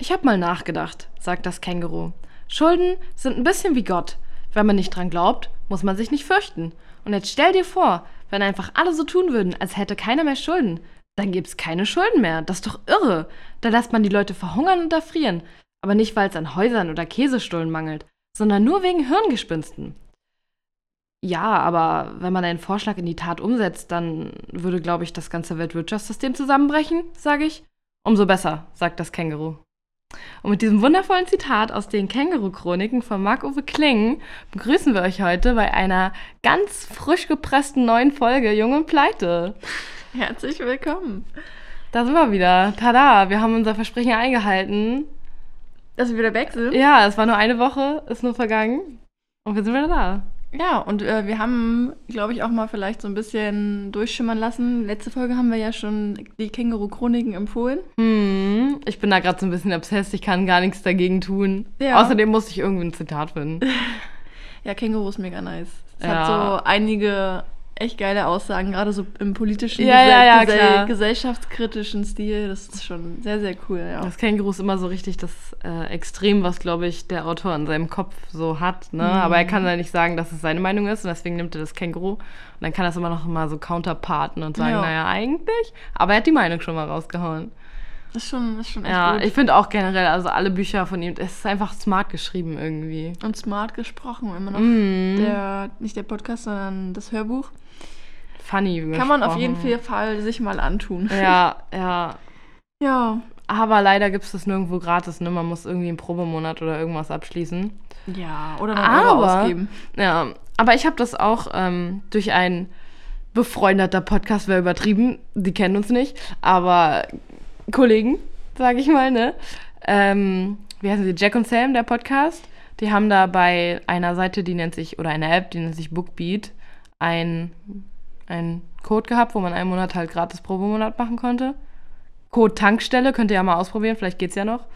Ich hab mal nachgedacht, sagt das Känguru. Schulden sind ein bisschen wie Gott. Wenn man nicht dran glaubt, muss man sich nicht fürchten. Und jetzt stell dir vor, wenn einfach alle so tun würden, als hätte keiner mehr Schulden, dann gibt's keine Schulden mehr. Das ist doch irre. Da lässt man die Leute verhungern und erfrieren. Aber nicht, weil es an Häusern oder Käsestullen mangelt, sondern nur wegen Hirngespinsten. Ja, aber wenn man einen Vorschlag in die Tat umsetzt, dann würde, glaube ich, das ganze Weltwirtschaftssystem zusammenbrechen, sage ich. Umso besser, sagt das Känguru. Und mit diesem wundervollen Zitat aus den Känguru-Chroniken von Marc-Uwe Kling begrüßen wir euch heute bei einer ganz frisch gepressten neuen Folge Jung und Pleite. Herzlich willkommen. Da sind wir wieder. Tada, wir haben unser Versprechen eingehalten. Dass wir wieder weg sind? Ja, es war nur eine Woche, ist nur vergangen. Und wir sind wieder da. Ja, und äh, wir haben, glaube ich, auch mal vielleicht so ein bisschen durchschimmern lassen. Letzte Folge haben wir ja schon die Känguru-Chroniken empfohlen. Hm, ich bin da gerade so ein bisschen obsessed, ich kann gar nichts dagegen tun. Ja. Außerdem musste ich irgendwie ein Zitat finden. Ja, Känguru ist mega nice. Es Ja. hat so einige echt geile Aussagen, gerade so im politischen, Ja, ja, ja, klar. gesellschaftskritischen Stil. Das ist schon sehr, sehr cool, ja. Das Känguru ist immer so richtig das äh, Extrem, was, glaube ich, der Autor in seinem Kopf so hat. Ne? Aber er kann ja nicht sagen, dass es seine Meinung ist und deswegen nimmt er das Känguru. Und dann kann er es immer noch mal so counterparten und sagen, Ja. naja, eigentlich. Aber er hat die Meinung schon mal rausgehauen. Das ist schon, das ist schon echt Ja, gut. ich finde auch generell, also alle Bücher von ihm, es ist einfach smart geschrieben irgendwie. Und smart gesprochen, immer noch. Mhm. Der, nicht der Podcast, sondern das Hörbuch. Funny. Kann man auf jeden Fall sich mal antun. Ja, ja. Ja. Aber leider gibt es das nirgendwo gratis, ne? Man muss irgendwie einen Probemonat oder irgendwas abschließen. Ja, oder noch Aber, ausgeben. ja, aber ich habe das auch ähm, durch ein befreundeter Podcast, wäre übertrieben, die kennen uns nicht, aber Kollegen, sage ich mal, ne? Ähm, wie heißen sie? Jack und Sam, der Podcast. Die haben da bei einer Seite, die nennt sich, oder einer App, die nennt sich Bookbeat, ein, ein Code gehabt, wo man einen Monat halt gratis Probemonat machen konnte. Code Tankstelle, könnt ihr ja mal ausprobieren, vielleicht geht's ja noch.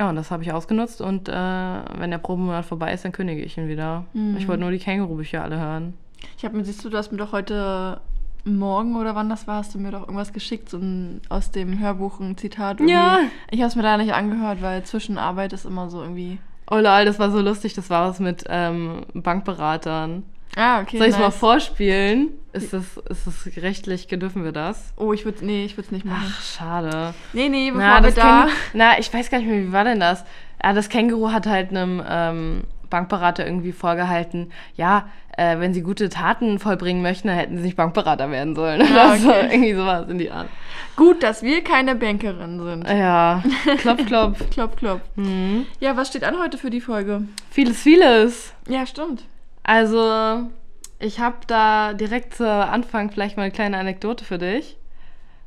Ja, und das habe ich ausgenutzt und äh, wenn der Probemonat vorbei ist, dann kündige ich ihn wieder. Mhm. Ich wollte nur die Känguru-Bücher alle hören. Ich habe mir, siehst du, du hast mir doch heute Morgen oder wann das war, hast du mir doch irgendwas geschickt, so ein, aus dem Hörbuch ein Zitat. irgendwie. Ja. Ich habe es mir da nicht angehört, weil zwischen Arbeit ist immer so irgendwie. Oh lol, das war so lustig, das war was mit ähm, Bankberatern. Ah, okay. Soll ich es mal nice. vorspielen? Ist das, ist das rechtlich, dürfen wir das? Oh, ich würde nee, ich würde es nicht machen. Ach, schade. nee, nee, bevor Na, wir da. Känguru, na, ich weiß gar nicht mehr, wie war denn das? Ja, das Känguru hat halt einem ähm, Bankberater irgendwie vorgehalten, ja, äh, wenn sie gute Taten vollbringen möchten, dann hätten sie nicht Bankberater werden sollen. Oder Ah, so, okay. irgendwie sowas in die Art. Gut, dass wir keine Bankerin sind. Ja, klopf, klopf. Klopp, klopp. Mhm. Ja, was steht an heute für die Folge? Vieles, vieles. Ja, stimmt. Also, ich habe da direkt zu Anfang vielleicht mal eine kleine Anekdote für dich,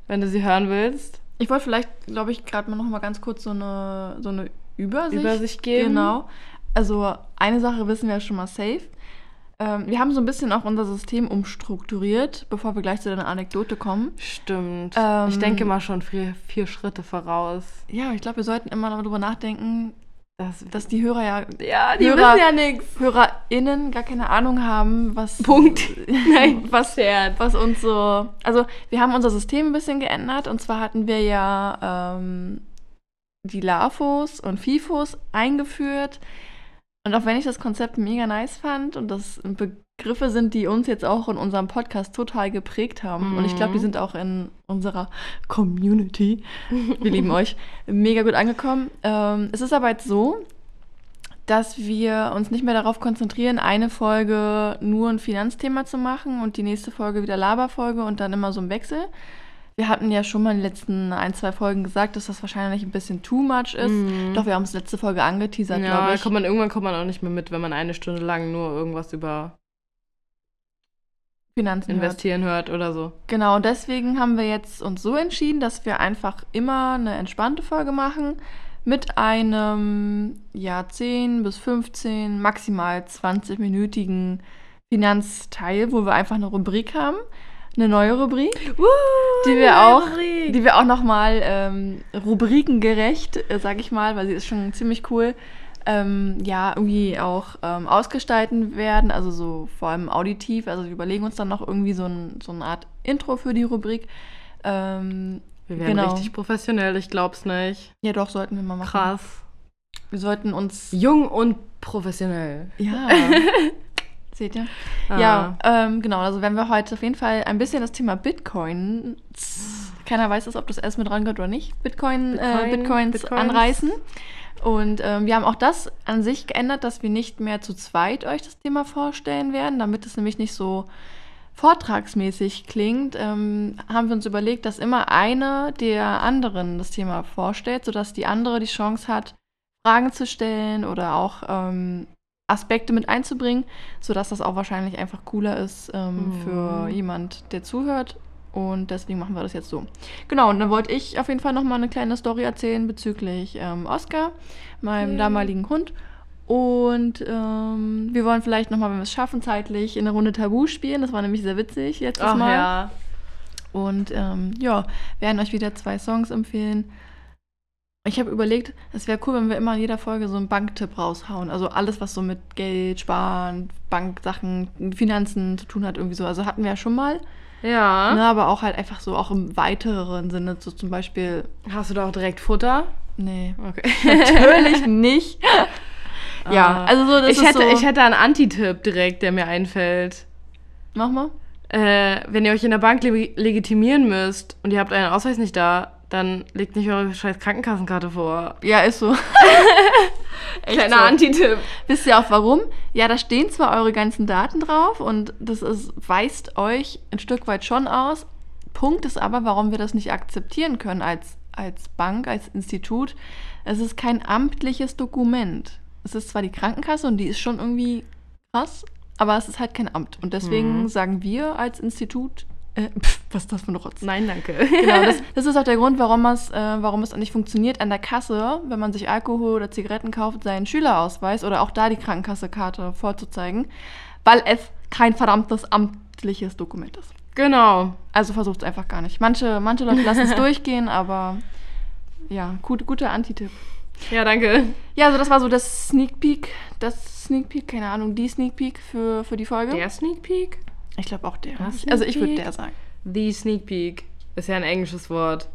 wenn du sie hören willst. Ich wollte vielleicht, glaube ich, gerade mal noch mal ganz kurz so eine, so eine Übersicht, Übersicht geben. Genau. Also eine Sache wissen wir ja schon mal safe. Ähm, wir haben so ein bisschen auch unser System umstrukturiert, bevor wir gleich zu deiner Anekdote kommen. Stimmt. Ähm, ich denke mal schon vier, vier Schritte voraus. Ja, ich glaube, wir sollten immer darüber nachdenken, Das, dass die Hörer ja, ja, die Hörer- wissen ja nichts. HörerInnen gar keine Ahnung haben, was, Punkt. Nein, was, Scherz. was uns so. Also, wir haben unser System ein bisschen geändert und zwar hatten wir ja ähm, die LAFOs und FIFOs eingeführt. Und auch wenn ich das Konzept mega nice fand und das Begriffe sind, die uns jetzt auch in unserem Podcast total geprägt haben. Und ich glaube, die Mhm. sind auch in unserer Community, wir lieben euch, mega gut angekommen. Ähm, es ist aber jetzt so, dass wir uns nicht mehr darauf konzentrieren, eine Folge nur ein Finanzthema zu machen und die nächste Folge wieder Laberfolge und dann immer so im Wechsel. Wir hatten ja schon mal in den letzten ein, zwei Folgen gesagt, dass das wahrscheinlich ein bisschen too much ist. Mhm. Doch wir haben es letzte Folge angeteasert, ja, glaube ich. kommt man, irgendwann kommt man auch nicht mehr mit, wenn man eine Stunde lang nur irgendwas über Finanzen hört. investieren hört oder so. Genau, und deswegen haben wir jetzt uns so entschieden, dass wir einfach immer eine entspannte Folge machen mit einem ja 10 bis 15, maximal 20-minütigen Finanzteil, wo wir einfach eine Rubrik haben, eine neue Rubrik, die wir auch, die wir auch nochmal ähm, rubrikengerecht, äh, sag ich mal, weil sie ist schon ziemlich cool, ähm, ja, irgendwie auch ähm, ausgestalten werden, also so vor allem auditiv. Also wir überlegen uns dann noch irgendwie so, ein, so eine Art Intro für die Rubrik. Ähm, Wir werden Genau. richtig professionell, ich glaub's nicht. Ja, doch, sollten wir mal machen. Krass. Wir sollten uns. Jung und professionell. Ja. Seht ihr? Ah. Ja, ähm, genau. Also, wenn wir heute auf jeden Fall ein bisschen das Thema Bitcoin. Keiner weiß es, ob das erst mit rangehört oder nicht. Bitcoin, Bitcoin, äh, Bitcoins, Bitcoins. anreißen. Und ähm, wir haben auch das an sich geändert, dass wir nicht mehr zu zweit euch das Thema vorstellen werden, damit es nämlich nicht so vortragsmäßig klingt, ähm, haben wir uns überlegt, dass immer eine der anderen das Thema vorstellt, sodass die andere die Chance hat, Fragen zu stellen oder auch ähm, Aspekte mit einzubringen, sodass das auch wahrscheinlich einfach cooler ist ähm, Mhm. für jemand, der zuhört. Und deswegen machen wir das jetzt so. Genau, und dann wollte ich auf jeden Fall nochmal eine kleine Story erzählen bezüglich ähm, Oscar, meinem Yay. damaligen Hund. Und ähm, wir wollen vielleicht nochmal, wenn wir es schaffen, zeitlich in eine Runde Tabu spielen. Das war nämlich sehr witzig letztes Ach Mal. ja. Und ähm, ja, werden euch wieder zwei Songs empfehlen. Ich habe überlegt, es wäre cool, wenn wir immer in jeder Folge so einen Banktipp raushauen. Also alles, was so mit Geld, Sparen, Banksachen, Finanzen zu tun hat, irgendwie so. Also hatten wir ja schon mal. Ja. Ne, aber auch halt einfach so auch im weiteren Sinne. So zum Beispiel, Hast du da auch direkt Futter? nee, Okay. natürlich nicht. ja, Ah. also so, das ich, ist hätte, so. ich hätte einen Anti-Tipp direkt, der mir einfällt. Mach mal. Äh, wenn ihr euch in der Bank leg legitimieren müsst und ihr habt euren Ausweis nicht da, dann legt nicht eure scheiß Krankenkassenkarte vor. Ja, ist so. Echt Kleiner so. Anti-Tipp. Wisst ihr auch warum? Ja, da stehen zwar eure ganzen Daten drauf und das ist, weist euch ein Stück weit schon aus. Punkt ist aber, warum wir das nicht akzeptieren können als, als Bank, als Institut. Es ist kein amtliches Dokument. Es ist zwar die Krankenkasse und die ist schon irgendwie krass, aber es ist halt kein Amt. Und deswegen Mhm. sagen wir als Institut, äh, was ist das für ein Rotz? Nein, danke. Genau, das, das ist auch der Grund, warum es, äh, warum es nicht funktioniert, an der Kasse, wenn man sich Alkohol oder Zigaretten kauft, seinen Schülerausweis oder auch da die Krankenkassekarte vorzuzeigen, weil es kein verdammtes amtliches Dokument ist. genau. Also versucht es einfach gar nicht. Manche, manche Leute lassen es durchgehen, aber ja, gut, guter Antitipp. Ja, danke. Ja, also das war so das Sneak Peek, das Sneak Peek, keine Ahnung, die Sneak Peek für, für die Folge. Der Sneak Peek? Ich glaube auch der. Sneak Also ich würde der sagen. The Sneak Peek ist ja ein englisches Wort.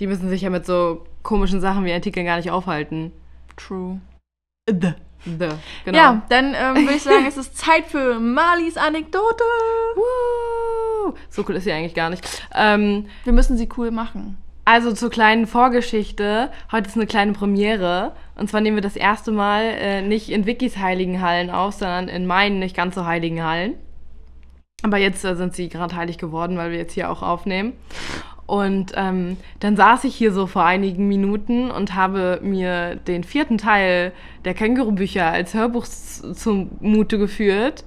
Die müssen sich ja mit so komischen Sachen wie Artikeln gar nicht aufhalten. True. The. The. Genau. Ja, dann ähm, würde ich sagen, es ist Zeit für Marlies Anekdote. Woo. So cool ist sie eigentlich gar nicht. Ähm, Wir müssen sie cool machen. also zur kleinen Vorgeschichte. Heute ist eine kleine Premiere. Und zwar nehmen wir das erste Mal äh, nicht in Wikis heiligen Hallen auf, sondern in meinen nicht ganz so heiligen Hallen. Aber jetzt äh, sind sie gerade heilig geworden, weil wir jetzt hier auch aufnehmen. Und ähm, dann saß ich hier so vor einigen Minuten und habe mir den vierten Teil der Kängurubücher als Hörbuch zumute geführt.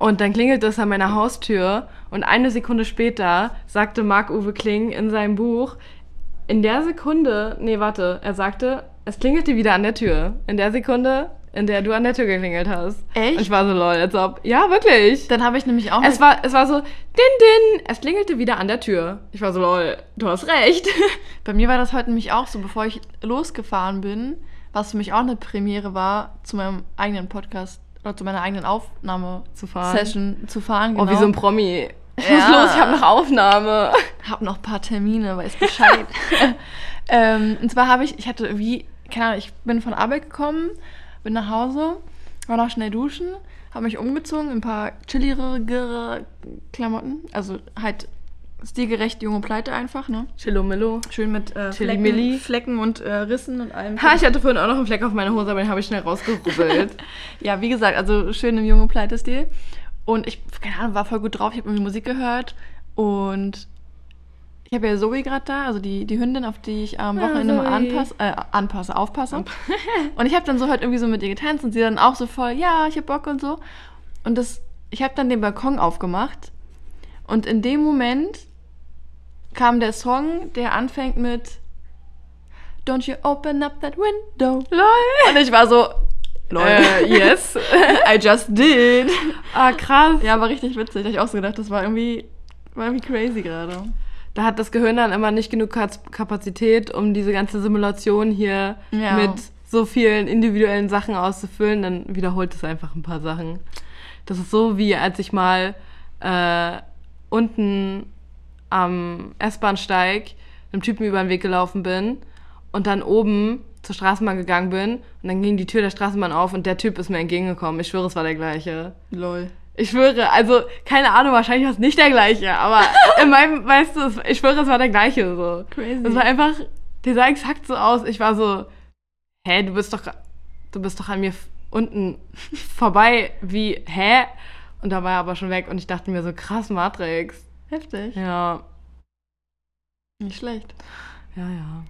Und dann klingelt es an meiner Haustür und eine Sekunde später sagte Marc-Uwe Kling in seinem Buch, in der Sekunde, nee, warte, er sagte, es klingelte wieder an der Tür. In der Sekunde, in der du an der Tür geklingelt hast. Echt? Und ich war so lol, als ob, ja, wirklich. Dann habe ich nämlich auch. Es war, es war so, din, din, es klingelte wieder an der Tür. Ich war so, lol, du hast recht. bei mir war das heute nämlich auch so, bevor ich losgefahren bin, was für mich auch eine Premiere war, zu meinem eigenen Podcast oder zu meiner eigenen Aufnahmesession Zu fahren. zu fahren. Genau. Oh, wie so ein Promi. Ich Ja. muss los, ich habe noch Aufnahme. Hab noch ein paar Termine, weiß Bescheid. ähm, und zwar habe ich, ich hatte irgendwie, keine Ahnung, ich bin von Arbeit gekommen, bin nach Hause, war noch schnell duschen, habe mich umgezogen in ein paar chilligere Klamotten. Also halt stilgerecht junge Pleite einfach, ne? Chillomillo. Schön mit äh. Flecken, Flecken und äh, Rissen und allem. Ha, ich hatte vorhin auch noch einen Fleck auf meiner Hose, aber den habe ich schnell rausgerubbelt. Ja, wie gesagt, also schön im junge Pleite-Stil. Und ich, keine Ahnung, war voll gut drauf. Ich habe irgendwie Musik gehört und ich habe ja Zoe gerade da, also die, die Hündin, auf die ich am Ja, Wochenende mal anpasse, äh, anpasse, aufpasse. und ich habe dann so halt irgendwie so mit ihr getanzt und sie dann auch so voll, ja, ich habe Bock und so. Und das, ich habe dann den Balkon aufgemacht und in dem Moment kam der Song, der anfängt mit Don't you open up that window. lol. Und ich war so, lol. Äh, yes. I just did. ah, krass. Ja, war richtig witzig. Da hab ich auch so gedacht, das war irgendwie, war irgendwie crazy gerade. Da hat das Gehirn dann immer nicht genug Kapazität, um diese ganze Simulation hier Ja. mit so vielen individuellen Sachen auszufüllen. Dann wiederholt es einfach ein paar Sachen. Das ist so wie als ich mal äh, unten am S-Bahnsteig einem Typen über den Weg gelaufen bin und dann oben zur Straßenbahn gegangen bin und dann ging die Tür der Straßenbahn auf und der Typ ist mir entgegengekommen. Ich schwöre, es war der gleiche. Lol. Ich schwöre, also keine Ahnung, wahrscheinlich war es nicht der gleiche, aber in meinem, weißt du, ich schwöre, es war der gleiche so. Crazy. Es war einfach, der sah exakt so aus. Ich war so, hä, du bist doch, du bist doch an mir unten vorbei, wie, hä? Und da war er aber schon weg und ich dachte mir so, krass, Matrix. Heftig. Ja, Nicht schlecht. ja, ja.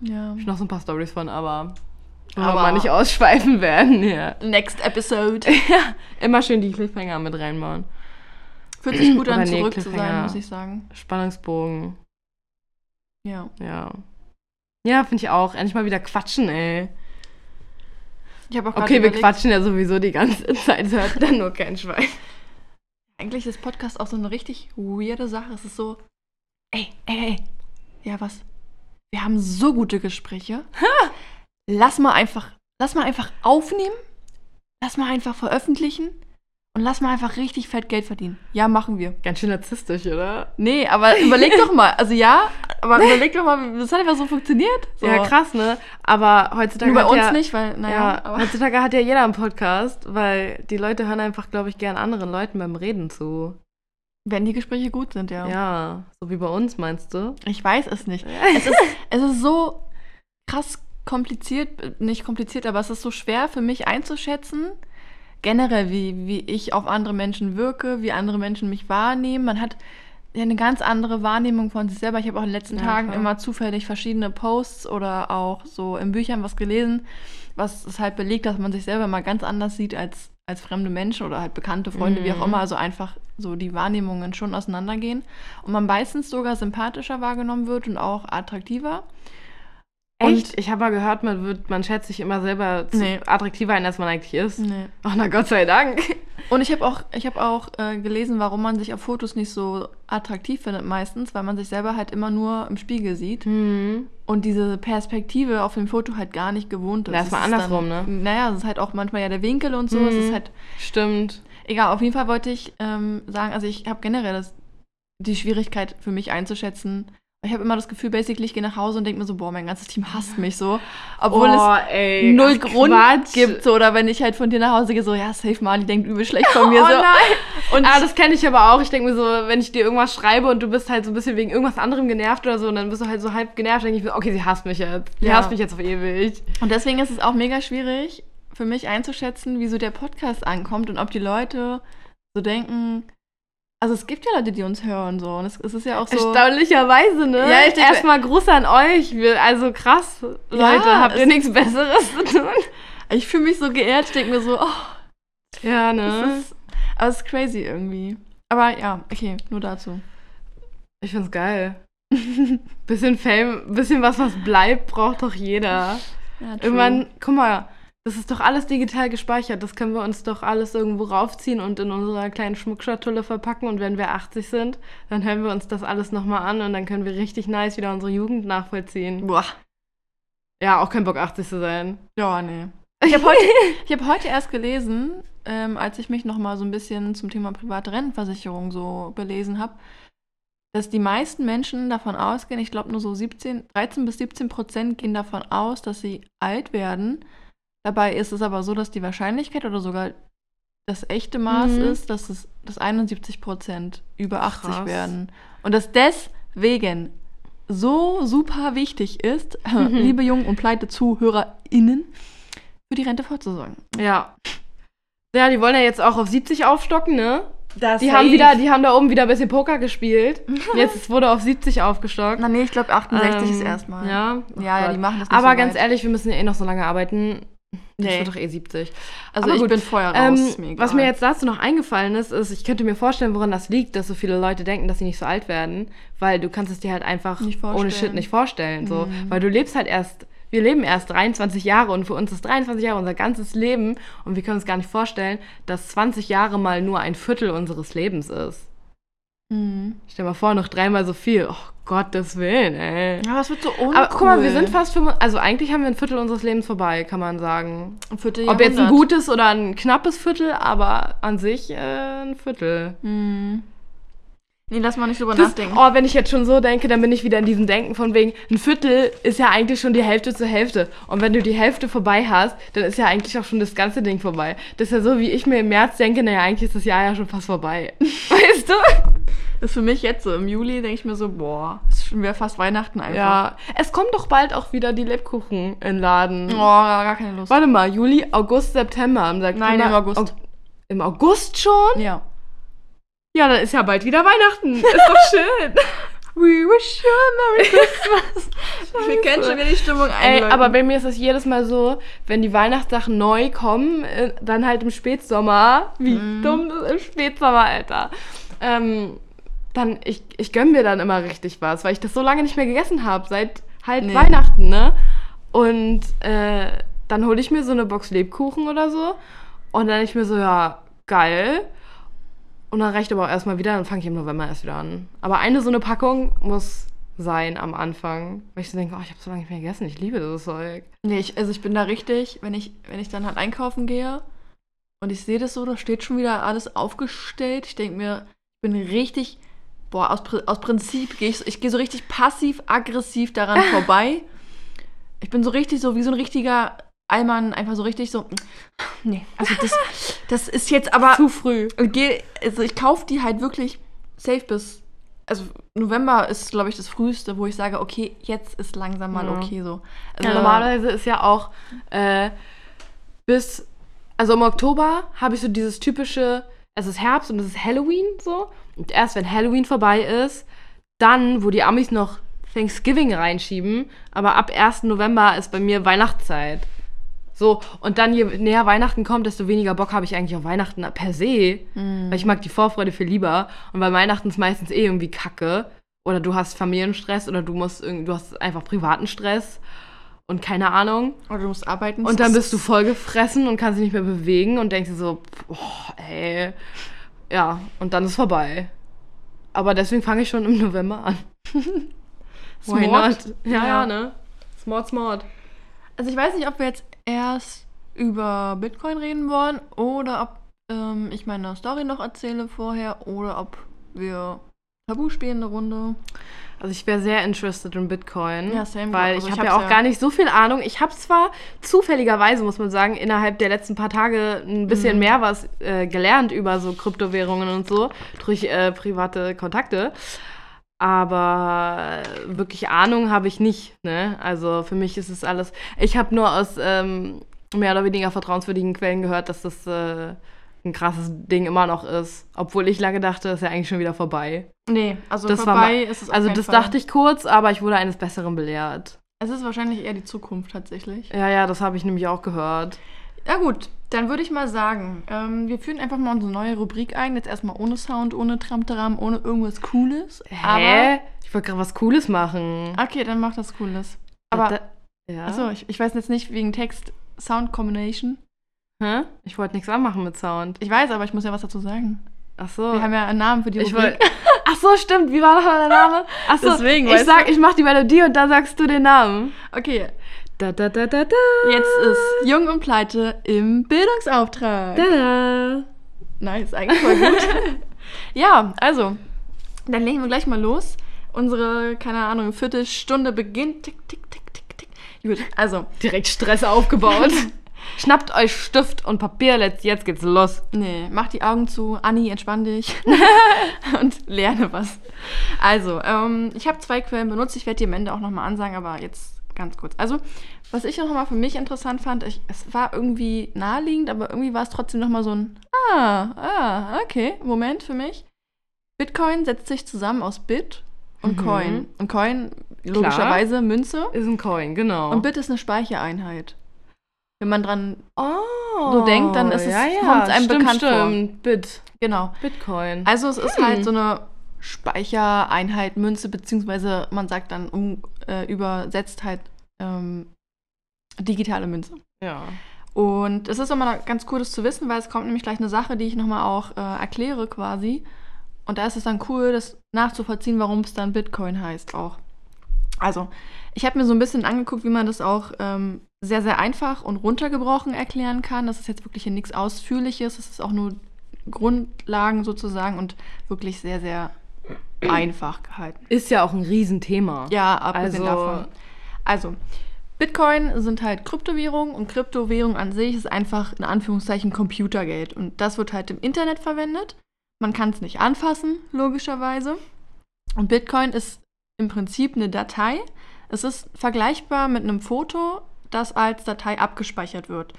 Ja. Ich noch so ein paar Stories von, aber, aber mal nicht ausschweifen werden hier. Next episode. Ja, immer schön die Cliffhanger mit reinbauen. Fühlt sich gut an, nee, zurück zu sein, muss ich sagen. Spannungsbogen, Ja. ja. Ja, finde ich auch. Endlich mal wieder quatschen, ey. Ich habe auch Okay, wir überlegt, quatschen ja sowieso die ganze Zeit, hört dann nur kein Schwein. Eigentlich ist Podcast auch so eine richtig weirde Sache. Es ist so, ey, ey, ey. Ja, was? Wir haben so gute Gespräche. Lass mal einfach, lass mal einfach aufnehmen. Lass mal einfach veröffentlichen. Und lass mal einfach richtig fett Geld verdienen. Ja, machen wir. Ganz schön narzisstisch, oder? Nee, aber überleg doch mal. Also ja, aber überleg doch mal, das hat einfach so funktioniert. So. Ja, krass, ne? Aber heutzutage Nur bei hat uns ja, nicht, weil, naja, Ja, heutzutage hat ja jeder einen Podcast, weil die Leute hören einfach, glaube ich, gern anderen Leuten beim Reden zu. Wenn die Gespräche gut sind, ja. Ja, so wie bei uns, meinst du? Ich weiß es nicht. Es ist, es ist so krass kompliziert, nicht kompliziert, aber es ist so schwer für mich einzuschätzen, generell, wie, wie ich auf andere Menschen wirke, wie andere Menschen mich wahrnehmen. Man hat ja eine ganz andere Wahrnehmung von sich selber. Ich habe auch in den letzten Ja, Tagen klar. immer zufällig verschiedene Posts oder auch so in Büchern was gelesen, was es halt belegt, dass man sich selber mal ganz anders sieht als, als fremde Menschen oder halt bekannte Freunde, wie auch Mhm. immer. Also einfach so die Wahrnehmungen schon auseinandergehen. Und man meistens sogar sympathischer wahrgenommen wird und auch attraktiver. Echt? Ich habe mal gehört, man, wird, man schätzt sich immer selber Nee. attraktiver ein, als man eigentlich ist. Nee. Oh, na Gott sei Dank. Und ich habe auch, ich hab auch äh, gelesen, warum man sich auf Fotos nicht so attraktiv findet meistens, weil man sich selber halt immer nur im Spiegel sieht Hm. und diese Perspektive auf dem Foto halt gar nicht gewohnt ist. Ja, ist mal Es andersrum, dann, ne? Naja, es ist halt auch manchmal ja der Winkel und so. Es Mhm. ist halt, Stimmt. egal, auf jeden Fall wollte ich ähm, sagen, also ich habe generell das, die Schwierigkeit für mich einzuschätzen. Ich habe immer das Gefühl, basically, ich gehe nach Hause und denke mir so, boah, mein ganzes Team hasst mich so. Obwohl oh, es ey, null ach, Grund Quatsch. gibt. So, oder wenn ich halt von dir nach Hause gehe, so, ja, safe Mali denkt übel schlecht von mir. oh so. nein. Und ah, das kenne ich aber auch. Ich denke mir so, wenn ich dir irgendwas schreibe und du bist halt so ein bisschen wegen irgendwas anderem genervt oder so, und dann bist du halt so halb genervt, denke ich mir, okay, sie hasst mich jetzt. Sie Ja. hasst mich jetzt auf ewig. Und deswegen ist es auch mega schwierig für mich einzuschätzen, wie so der Podcast ankommt und ob die Leute so denken. Also es gibt ja Leute, die uns hören so und es, es ist ja auch so. Erstaunlicherweise, ne? Ja, ich denk- Erstmal Gruß an euch. Wir, also krass, Leute, Ja, habt ihr es- nichts Besseres zu tun? Ich fühle mich so geehrt. Ich denke mir so, oh, Ja, ne? ist, aber es ist crazy irgendwie. Aber ja, okay, nur dazu. Ich find's geil. Bisschen Fame, bisschen was, was bleibt, braucht doch jeder. Ja. Irgendwann, guck mal, das ist doch alles digital gespeichert. Das können wir uns doch alles irgendwo raufziehen und in unserer kleinen Schmuckschatulle verpacken. Und wenn wir 80 sind, dann hören wir uns das alles nochmal an und dann können wir richtig nice wieder unsere Jugend nachvollziehen. Boah. Ja, auch kein Bock, 80 zu sein. Ja, nee. Ich habe heute, ich hab heute erst gelesen, ähm, als ich mich noch mal so ein bisschen zum Thema private Rentenversicherung so belesen habe, dass die meisten Menschen davon ausgehen, ich glaube nur so 17, 13 bis 17 Prozent gehen davon aus, dass sie alt werden. Dabei ist es aber so, dass die Wahrscheinlichkeit oder sogar das echte Maß Mhm. ist, dass es dass 71 Prozent über 80 Krass. werden. Und dass deswegen so super wichtig ist, Mhm. liebe Jung- und Pleite-ZuhörerInnen, für die Rente vorzusorgen. Ja. Ja, die wollen ja jetzt auch auf 70 aufstocken, ne? Das Die haben, wieder, die haben da oben wieder ein bisschen Poker gespielt. Jetzt ist- wurde auf 70 aufgestockt. Na nee, ich glaube 68 ist Ähm, erstmal. Ja, oh ja, ja, die machen das nicht Aber so ganz weit. ehrlich, wir müssen ja eh noch so lange arbeiten. Das Nee. wird doch eh 70. Also Aber ich gut. bin vorher raus. Ähm, mir was mir jetzt dazu noch eingefallen ist, ist, ich könnte mir vorstellen, woran das liegt, dass so viele Leute denken, dass sie nicht so alt werden, weil du kannst es dir halt einfach ohne. Shit nicht vorstellen. So. Mhm. Weil du lebst halt erst, wir leben erst 23 Jahre und für uns ist 23 Jahre unser ganzes Leben und wir können uns gar nicht vorstellen, dass 20 Jahre mal nur ein Viertel unseres Lebens ist. Mhm. Stell dir mal vor, noch dreimal so viel. Oh Gottes Willen, ey. Ja, es wird so uncool. Aber guck mal, wir sind fast, 25 also eigentlich haben wir ein Viertel unseres Lebens vorbei, kann man sagen. Ein Viertel Ob jetzt ein gutes oder ein knappes Viertel, aber an sich äh, ein Viertel. Mhm. Nee, lass mal nicht drüber Das, nachdenken. oh, wenn ich jetzt schon so denke, dann bin ich wieder in diesem Denken von wegen, ein Viertel ist ja eigentlich schon die Hälfte zur Hälfte. Und wenn du die Hälfte vorbei hast, dann ist ja eigentlich auch schon das ganze Ding vorbei. Das ist ja so, wie ich mir im März denke, naja, eigentlich ist das Jahr ja schon fast vorbei. Weißt du? Das ist für mich jetzt so. Im Juli denke ich mir so, boah, es ist schon wieder fast Weihnachten einfach. Ja. Es kommt doch bald auch wieder die Lebkuchen in den Laden. Oh, gar keine Lust. Warte mal, Juli, August, September. Im September Nein, im August. Au- Im August schon? Ja. Ja, dann ist ja bald wieder Weihnachten. Ist doch schön. We wish you a Merry Christmas. Wir kennen schon wieder die Stimmung Ey, einläuten. aber bei mir ist das jedes Mal so, wenn die Weihnachtssachen neu kommen, äh, dann halt im Spätsommer. Wie Mhm. dumm das im Spätsommer, Alter. Ähm, dann, ich, ich gönn mir dann immer richtig was, weil ich das so lange nicht mehr gegessen habe, seit halt Nee. Weihnachten, ne? Und äh, dann hole ich mir so eine Box Lebkuchen oder so. Und dann ich mir so, ja, geil. Und dann reicht aber auch erstmal wieder, dann fange ich im November erst wieder an. Aber eine so eine Packung muss sein am Anfang. Weil ich so denke, oh, ich habe so lange nicht mehr gegessen, ich liebe das Zeug. Nee, ich, also ich bin da richtig, wenn ich, wenn ich dann halt einkaufen gehe und ich sehe das so, da steht schon wieder alles aufgestellt. Ich denke mir, ich bin richtig, boah, aus, aus Prinzip gehe ich, so- ich gehe so richtig passiv-aggressiv daran vorbei. Ich bin so richtig so wie so ein richtiger Allmann, einfach so richtig so, nee, also das, das ist jetzt aber Zu früh. geh, also ich kaufe die halt wirklich safe bis. Also November ist, glaube ich, das früheste, wo ich sage, okay, jetzt ist langsam mal Ja. okay so. Also, Ja, normalerweise ist ja auch äh, bis, also im Oktober habe ich so dieses typische, es ist Herbst und es ist Halloween so. Und erst wenn Halloween vorbei ist, dann, wo die Amis noch Thanksgiving reinschieben, aber ab 1. November ist bei mir Weihnachtszeit. So, und dann je näher Weihnachten kommt, desto weniger Bock habe ich eigentlich auf Weihnachten per se. Weil ich mag die Vorfreude viel lieber. Und bei Weihnachten ist meistens eh irgendwie Kacke. Oder du hast Familienstress oder du musst irgendwie, du hast einfach privaten Stress und keine Ahnung. Oder du musst arbeiten. Und dann bist du vollgefressen und kannst dich nicht mehr bewegen und denkst dir so, boah, ey. Ja, und dann ist vorbei. Aber deswegen fange ich schon im November an. Smart. Ja, Ja. ja, ne? Smart, smart. Also ich weiß nicht, ob wir jetzt erst über Bitcoin reden wollen oder ob ähm, ich meine Story noch erzähle vorher oder ob wir Tabu spielen eine Runde. Also ich wäre sehr interested in Bitcoin. Ja, same. Weil Also ich habe ja auch ja- gar nicht so viel Ahnung. Ich habe zwar zufälligerweise, muss man sagen, innerhalb der letzten paar Tage ein bisschen Mhm. mehr was äh, gelernt über so Kryptowährungen und so, durch äh, private Kontakte. Aber wirklich Ahnung habe ich nicht. Ne? Also für mich ist es alles. Ich habe nur aus ähm, mehr oder weniger vertrauenswürdigen Quellen gehört, dass das äh, ein krasses Ding immer noch ist. Obwohl ich lange dachte, das ist ja eigentlich schon wieder vorbei. Nee, also Das war vorbei ist es auf Also das Fall. dachte ich kurz, aber ich wurde eines Besseren belehrt. Es ist wahrscheinlich eher die Zukunft tatsächlich. Ja, ja, das habe ich nämlich auch gehört. Ja gut, dann würde ich mal sagen, ähm, wir führen einfach mal unsere neue Rubrik ein. Jetzt erstmal ohne Sound, ohne Tramtaram, ohne irgendwas Cooles. Hä? ich wollte gerade was Cooles machen. Aber, okay, dann mach das Cooles. Aber, Da- ja. achso, ich, ich weiß jetzt nicht wegen Text Sound Combination. Hä? Ich wollte nichts anmachen mit Sound. Ich weiß, aber ich muss ja was dazu sagen. Ach so. Wir haben ja einen Namen für die ich Rubrik. wollte. Ach so, stimmt. Wie war nochmal der Name? Ach so, Deswegen, ich sag, du? ich mach die Melodie und dann sagst du den Namen. Okay, Da da da da da. jetzt ist Jung und Pleite im Bildungsauftrag. Da da. Nice, eigentlich voll gut. ja, also, dann legen wir gleich mal los. Unsere, keine Ahnung, Viertelstunde beginnt. Tick, tick, tick, tick, tick. Gut, also, Direkt Stress aufgebaut. Schnappt euch Stift und Papier, jetzt geht's los. nee, mach die Augen zu. Anni, entspann dich. und lerne was. Also, ähm, ich habe zwei Quellen benutzt. Ich werde die am Ende auch nochmal ansagen, aber jetzt ganz kurz. Also, was ich nochmal für mich interessant fand, ich, es war irgendwie naheliegend, aber irgendwie war es trotzdem nochmal so ein, ah, ah, okay, Moment für mich. Bitcoin setzt sich zusammen aus Bit und Mhm. Coin. Und Coin, logischerweise Münze. Ist ein Coin, genau. Und Bit ist eine Speichereinheit. Wenn man dran, oh, so denkt, dann ist es- ja, ja, kommt's einem stimmt, bekannt vor. stimmt. Bit. genau. Bitcoin. Also es ist Hm. halt so eine Speichereinheit, Münze, beziehungsweise man sagt dann um, äh, übersetzt halt ähm, digitale Münze. ja. Und es ist immer ganz cool, das zu wissen, weil es kommt nämlich gleich eine Sache, die ich nochmal auch äh, erkläre quasi. Und da ist es dann cool, das nachzuvollziehen, warum es dann Bitcoin heißt auch. Also, ich habe mir so ein bisschen angeguckt, wie man das auch ähm, sehr, sehr einfach und runtergebrochen erklären kann. Das ist jetzt wirklich hier nichts Ausführliches, es ist auch nur Grundlagen sozusagen und wirklich sehr, sehr einfach gehalten. Ist ja auch ein Riesenthema. Ja, abgesehen Also- davon. Also, Bitcoin sind halt Kryptowährungen und Kryptowährung an sich ist einfach in Anführungszeichen Computergeld. Und das wird halt im Internet verwendet. Man kann es nicht anfassen, logischerweise. Und Bitcoin ist im Prinzip eine Datei. Es ist vergleichbar mit einem Foto, das als Datei abgespeichert wird.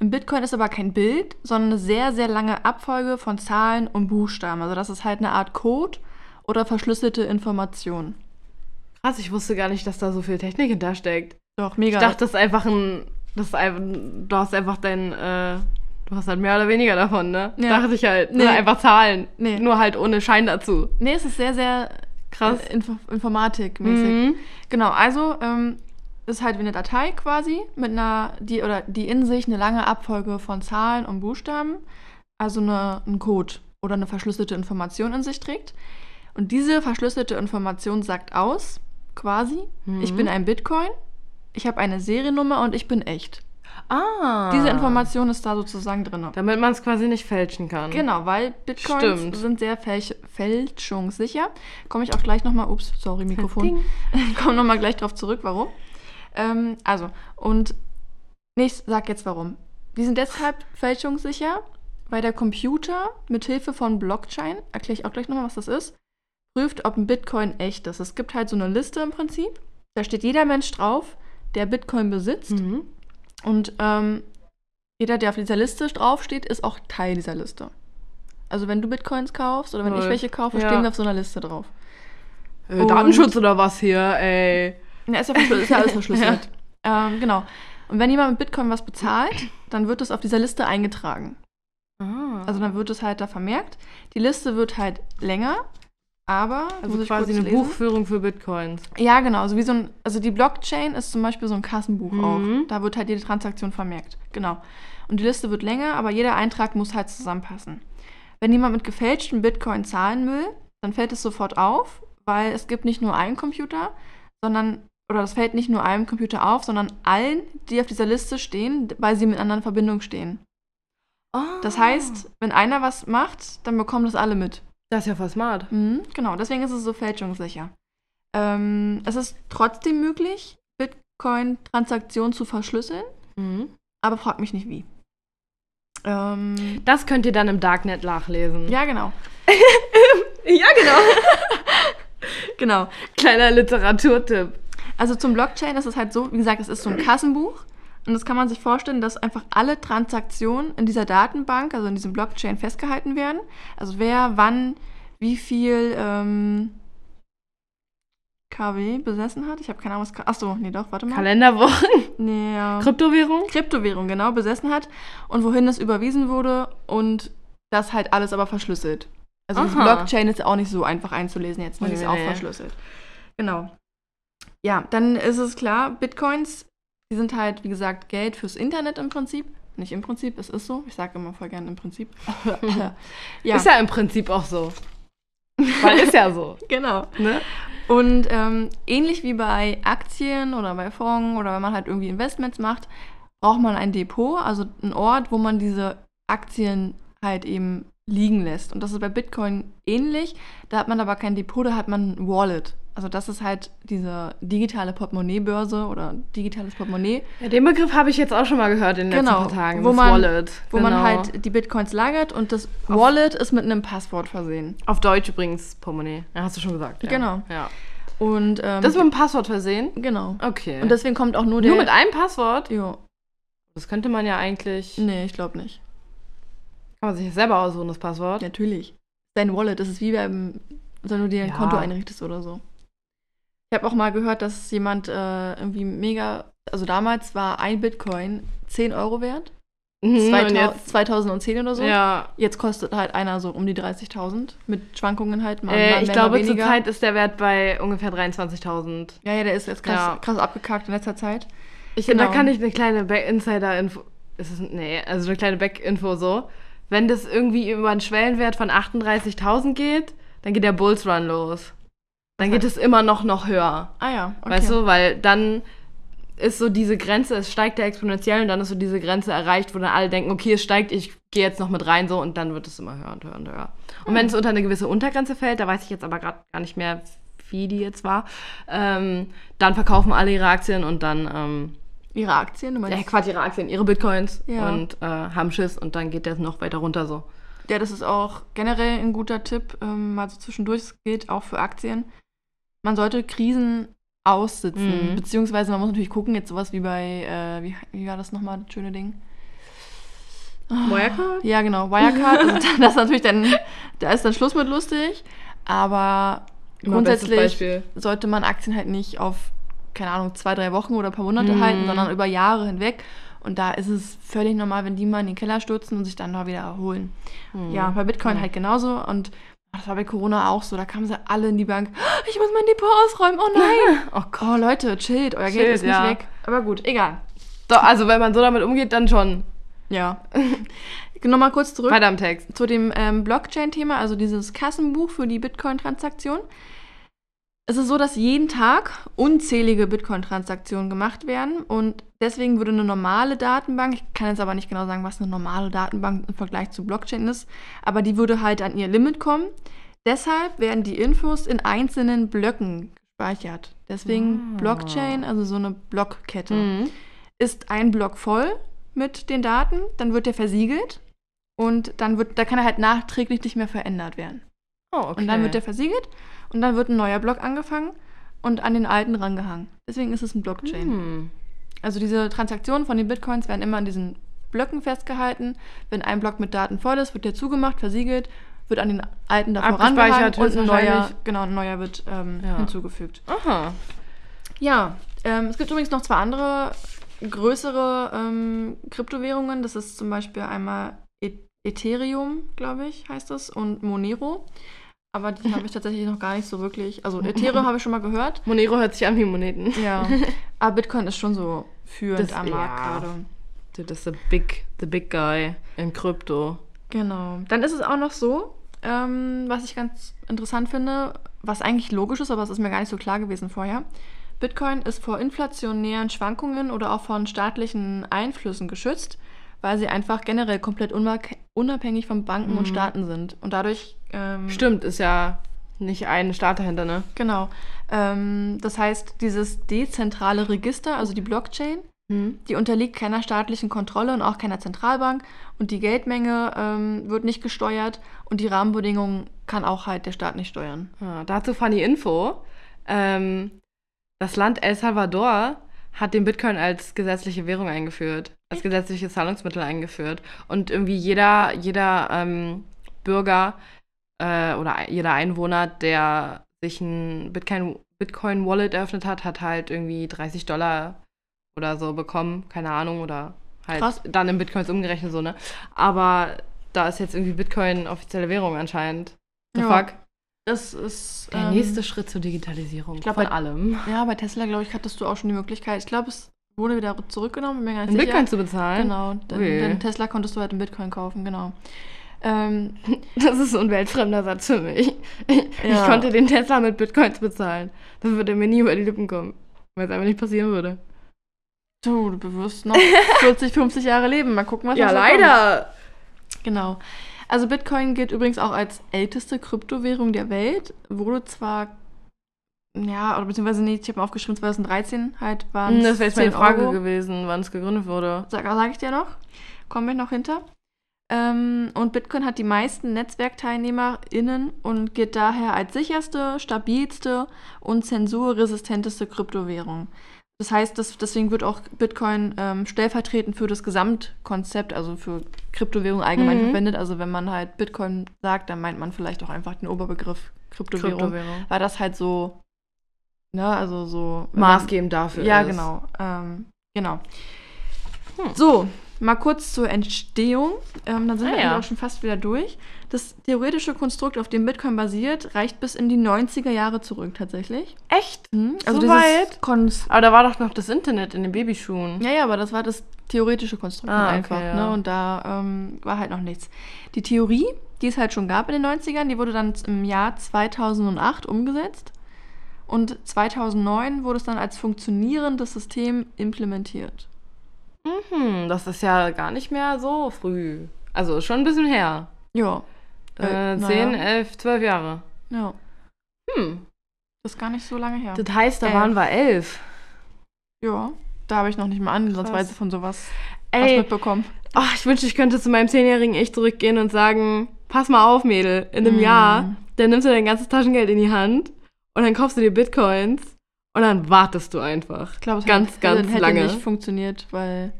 Im Bitcoin ist aber kein Bild, sondern eine sehr, sehr lange Abfolge von Zahlen und Buchstaben. Also das ist halt eine Art Code oder verschlüsselte Information. Krass, ich wusste gar nicht, dass da so viel Technik hintersteckt. Doch, mega. Ich dachte, das ist einfach ein. Das ist einfach, du hast einfach dein. Äh, du hast halt mehr oder weniger davon, ne? Ja. Dachte ich halt. Nee. Einfach Zahlen. Nee. Nur halt ohne Schein dazu. Nee, es ist sehr, sehr Krass. äh, Info Informatikmäßig. Mhm. Genau, also ähm, ist halt wie eine Datei quasi mit einer, die oder die in sich eine lange Abfolge von Zahlen und Buchstaben, also eine, ein Code oder eine verschlüsselte Information in sich trägt. Und diese verschlüsselte Information sagt aus, quasi, ich Mhm. bin ein Bitcoin, ich habe eine Seriennummer und ich bin echt. Ah. Diese Information ist da sozusagen drin. Damit man es quasi nicht fälschen kann. Genau, weil Bitcoins Stimmt. sind sehr fälsch fälschungssicher. Komme ich auch gleich nochmal, ups, sorry, Mikrofon. Ich komme nochmal gleich drauf zurück, warum. Ähm, also, und ich sag jetzt warum. Die sind deshalb fälschungssicher, weil der Computer mit Hilfe von Blockchain, erkläre ich auch gleich nochmal, was das ist, prüft, ob ein Bitcoin echt ist. Es gibt halt so eine Liste im Prinzip. Da steht jeder Mensch drauf, der Bitcoin besitzt. Mhm. Und ähm, jeder, der auf dieser Liste draufsteht, ist auch Teil dieser Liste. Also wenn du Bitcoins kaufst oder wenn ich Lol. welche kaufe, Ja. stehen wir auf so einer Liste drauf. Äh, Datenschutz oder was hier, ey. Ja, ist ja, ist ja alles verschlüsselt. ähm, genau. Und wenn jemand mit Bitcoin was bezahlt, dann wird es auf dieser Liste eingetragen. Ah. Also dann wird es halt da vermerkt. Die Liste wird halt länger, aber also quasi eine lesen. Buchführung für Bitcoins. Ja, genau. Also wie so ein, also die Blockchain ist zum Beispiel so ein Kassenbuch Mhm. auch. Da wird halt jede Transaktion vermerkt. Genau. Und die Liste wird länger, aber jeder Eintrag muss halt zusammenpassen. Wenn jemand mit gefälschten Bitcoin zahlen will, dann fällt es sofort auf, weil es gibt nicht nur einen Computer, sondern oder das fällt nicht nur einem Computer auf, sondern allen, die auf dieser Liste stehen, weil sie miteinander in Verbindung stehen. Ah. Das heißt, wenn einer was macht, dann bekommen das alle mit. Das ist ja voll smart. Mhm, genau, deswegen ist es so fälschungssicher. Ähm, es ist trotzdem möglich, Bitcoin-Transaktionen zu verschlüsseln, Mhm. aber frag mich nicht wie. Ähm, Das könnt ihr dann im Darknet nachlesen. ja, genau. ja genau. Genau. Kleiner Literaturtipp. Also zum Blockchain ist es halt so, wie gesagt, es ist so ein Kassenbuch. Und das kann man sich vorstellen, dass einfach alle Transaktionen in dieser Datenbank, also in diesem Blockchain, festgehalten werden. Also wer, wann, wie viel ähm, KW besessen hat. Ich habe keine Ahnung, was. Achso, nee, doch, warte mal. Kalenderwochen. Nee, ja. Kryptowährung. Kryptowährung genau besessen hat und wohin das überwiesen wurde und das halt alles aber verschlüsselt. Also diese Aha. Blockchain ist auch nicht so einfach einzulesen jetzt, ne? die ist auch Nee. verschlüsselt. Genau. Ja, dann ist es klar, Bitcoins, die sind halt, wie gesagt, Geld fürs Internet im Prinzip. Nicht im Prinzip, es ist so. Ich sage immer voll gerne im Prinzip. ja, Ist ja im Prinzip auch so. Weil ist ja so. genau. Ne? Und ähm, ähnlich wie bei Aktien oder bei Fonds oder wenn man halt irgendwie Investments macht, braucht man ein Depot, also einen Ort, wo man diese Aktien halt eben liegen lässt. Und das ist bei Bitcoin ähnlich. Da hat man aber kein Depot, da hat man ein Wallet. Also das ist halt diese digitale Portemonnaie-Börse oder digitales Portemonnaie, Ja, den Begriff habe ich jetzt auch schon mal gehört in den Genau, letzten Tagen. wo das man- Wallet. wo genau. man halt die Bitcoins lagert und das Auf- Wallet ist mit einem Passwort versehen. Auf Deutsch übrigens Portemonnaie. Ja, hast du schon gesagt. Ja. Genau. Ja. Und ähm, Das ist mit einem Passwort versehen? genau. Okay. Und deswegen kommt auch nur der Nur mit einem Passwort? Jo, Das könnte man ja eigentlich. nee, ich glaube nicht. Kann man sich ja selber aussuchen, das Passwort. Natürlich. Dein Wallet, das ist wie beim, wenn du dir ein Ja. Konto einrichtest oder so. Ich habe auch mal gehört, dass jemand äh, irgendwie mega, also damals war ein Bitcoin 10 Euro wert. Mhm, und 2000, jetzt, 2010 oder so. ja. Jetzt kostet halt einer so um die 30.000 mit Schwankungen halt. Mal, Äh, mal ich mehr, glaube, zurzeit ist der Wert bei ungefähr 23.000. Ja, ja, der ist jetzt krass, Ja. krass abgekackt in letzter Zeit. Ich, Genau. Da kann ich eine kleine es, nee, also eine kleine Back-Info so. Wenn das irgendwie über einen Schwellenwert von 38.000 geht, dann geht der Bulls Run los. Dann geht es immer noch, noch höher. Ah ja, okay. Weißt du, weil dann ist so diese Grenze, es steigt ja exponentiell und dann ist so diese Grenze erreicht, wo dann alle denken, okay, es steigt, ich gehe jetzt noch mit rein so und dann wird es immer höher und höher und höher. Und wenn es unter eine gewisse Untergrenze fällt, da weiß ich jetzt aber gerade gar nicht mehr, wie die jetzt war, ähm, dann verkaufen alle ihre Aktien und dann, ähm, Ihre Aktien? Du meinst, ja, Quatsch, ihre Aktien, ihre Bitcoins Ja. und äh, haben Schiss und dann geht der noch weiter runter so. Ja, das ist auch generell ein guter Tipp, ähm, mal so zwischendurch. Es gilt auch für Aktien. Man sollte Krisen aussitzen, Mhm. beziehungsweise man muss natürlich gucken, jetzt sowas wie bei, äh, wie, wie war das nochmal, das schöne Ding? Ah, Wirecard? Ja, genau, Wirecard. also das ist natürlich dann, da ist dann Schluss mit lustig, aber Immer grundsätzlich sollte man Aktien halt nicht auf, keine Ahnung, zwei, drei Wochen oder ein paar Monate Mhm. halten, sondern über Jahre hinweg. Und da ist es völlig normal, wenn die mal in den Keller stürzen und sich dann mal wieder erholen. Hm. Ja, bei Bitcoin Mhm. halt genauso. Und das war bei Corona auch so. Da kamen sie alle in die Bank. "Ah, Ich muss mein Depot ausräumen. Oh nein. Oh Gott. oh Leute, chillt. Euer Geld ist nicht ja. weg. Aber gut, egal. So, also wenn man so damit umgeht, dann schon. Ja. Nochmal kurz zurück Weiter im Text. zu dem ähm, Blockchain-Thema, also dieses Kassenbuch für die Bitcoin-Transaktion. Es ist so, dass jeden Tag unzählige Bitcoin-Transaktionen gemacht werden und deswegen würde eine normale Datenbank, ich kann jetzt aber nicht genau sagen, was eine normale Datenbank im Vergleich zu Blockchain ist, aber die würde halt an ihr Limit kommen. Deshalb werden die Infos in einzelnen Blöcken gespeichert. Deswegen Ah. Blockchain, also so eine Blockkette Mhm. ist ein Block voll mit den Daten, dann wird der versiegelt und dann wird, da kann er halt nachträglich nicht mehr verändert werden. Oh, okay. Und dann wird der versiegelt und dann wird ein neuer Block angefangen und an den alten rangehangen. Deswegen ist es ein Blockchain. Hm. Also diese Transaktionen von den Bitcoins werden immer an diesen Blöcken festgehalten. Wenn ein Block mit Daten voll ist, wird der zugemacht, versiegelt, wird an den alten davor rangehangen und ein neuer, genau, ein neuer wird ähm, Ja. hinzugefügt. Aha. Ja, ähm, es gibt übrigens noch zwei andere größere ähm, Kryptowährungen. Das ist zum Beispiel einmal E- Ethereum, glaube ich, heißt das, und Monero. Aber die habe ich tatsächlich noch gar nicht so wirklich. Also Ethereum habe ich schon mal gehört. Monero hört sich an wie Moneten. Ja. Aber Bitcoin ist schon so führend Das- am Markt ja. gerade. Das ist the big, the big guy in Krypto. Genau. Dann ist es auch noch so, ähm, was ich ganz interessant finde, was eigentlich logisch ist, aber es ist mir gar nicht so klar gewesen vorher. Bitcoin ist vor inflationären Schwankungen oder auch von staatlichen Einflüssen geschützt, weil sie einfach generell komplett unabhäng- unabhängig von Banken und Mhm. Staaten sind. Und dadurch. Ähm, Stimmt, ist ja nicht ein Staat dahinter, ne? Genau. Ähm, das heißt, dieses dezentrale Register, also die Blockchain, Hm. die unterliegt keiner staatlichen Kontrolle und auch keiner Zentralbank und die Geldmenge ähm, wird nicht gesteuert und die Rahmenbedingungen kann auch halt der Staat nicht steuern. Ah, dazu funny Info. Ähm, das Land El Salvador hat den Bitcoin als gesetzliche Währung eingeführt, als gesetzliches Zahlungsmittel eingeführt. Und irgendwie jeder, jeder ähm, Bürger äh, oder jeder Einwohner, der sich ein Bitcoin, Bitcoin Wallet eröffnet hat, hat halt irgendwie 30 Dollar oder so bekommen, keine Ahnung, oder halt Krass. dann in Bitcoins umgerechnet so, ne? Aber da ist jetzt irgendwie Bitcoin offizielle Währung anscheinend. The Ja. fuck? Das ist Der ähm, nächste Schritt zur Digitalisierung glaub, von bei- allem. Ja, bei Tesla, glaube ich, hattest du auch schon die Möglichkeit. Ich glaube, es wurde wieder zurückgenommen, bin mir gar nicht In sicher. Bitcoin zu bezahlen? Genau, denn, Ui. denn Tesla konntest du halt in Bitcoin kaufen, genau. Ähm, Das ist so ein weltfremder Satz für mich. Ich, ich Ja. konnte den Tesla mit Bitcoins bezahlen. Das würde mir nie über die Lippen kommen, weil es einfach nicht passieren würde. du, du wirst noch 40, 50 Jahre leben. Mal gucken, was noch so kommt. Genau. Also Bitcoin gilt übrigens auch als älteste Kryptowährung der Welt. Wurde zwar, ja, oder beziehungsweise nicht, ich habe mir aufgeschrieben, 2013 halt waren Das wäre jetzt meine 10 Frage Euro. gewesen, wann es gegründet wurde. Sag, sag ich dir noch. Kommen wir noch hinter. Ähm, und Bitcoin hat die meisten NetzwerkteilnehmerInnen und gilt daher als sicherste, stabilste und zensurresistenteste Kryptowährung. Das heißt, das, deswegen wird auch Bitcoin ähm, stellvertretend für das Gesamtkonzept, also für Kryptowährung allgemein Mhm. verwendet. Also wenn man halt Bitcoin sagt, dann meint man vielleicht auch einfach den Oberbegriff Kryptowährung, Kryptowährung. weil das halt so, ne, also so Maßgebend dafür ja, ist. genau. Ähm, genau. Hm. So, mal kurz zur Entstehung. Ähm, dann sind Ah, wir ja. auch schon fast wieder durch. Das theoretische Konstrukt, auf dem Bitcoin basiert, reicht bis in die 90er Jahre zurück tatsächlich. Echt? Mhm. So dieses weit? Aber da war doch noch das Internet in den Babyschuhen. ja, ja, aber das war das theoretische Konstrukt Ah, okay, einfach. ja. Ne? Und da ähm, war halt noch nichts. Die Theorie, die es halt schon gab in den 90ern, die wurde dann im Jahr 2008 umgesetzt. Und 2009 wurde es dann als funktionierendes System implementiert. Mhm, das ist ja gar nicht mehr so früh. Also schon ein bisschen her. Ja. Äh, Äh, 10, naja. 11, 12 Jahre. Ja. Hm. Das ist gar nicht so lange her. Das heißt, da Elf. waren wir elf. Ja. Da habe ich noch nicht mal ansatzweise von sowas was Ey, mitbekommen. oh, ich wünschte, ich könnte zu meinem zehnjährigen Ich zurückgehen und sagen, pass mal auf, Mädel, in einem Mm. Jahr, dann nimmst du dein ganzes Taschengeld in die Hand und dann kaufst du dir Bitcoins und dann wartest du einfach. Ich glaube, es Ganz, hätte, ganz hätte lange. nicht funktioniert, weil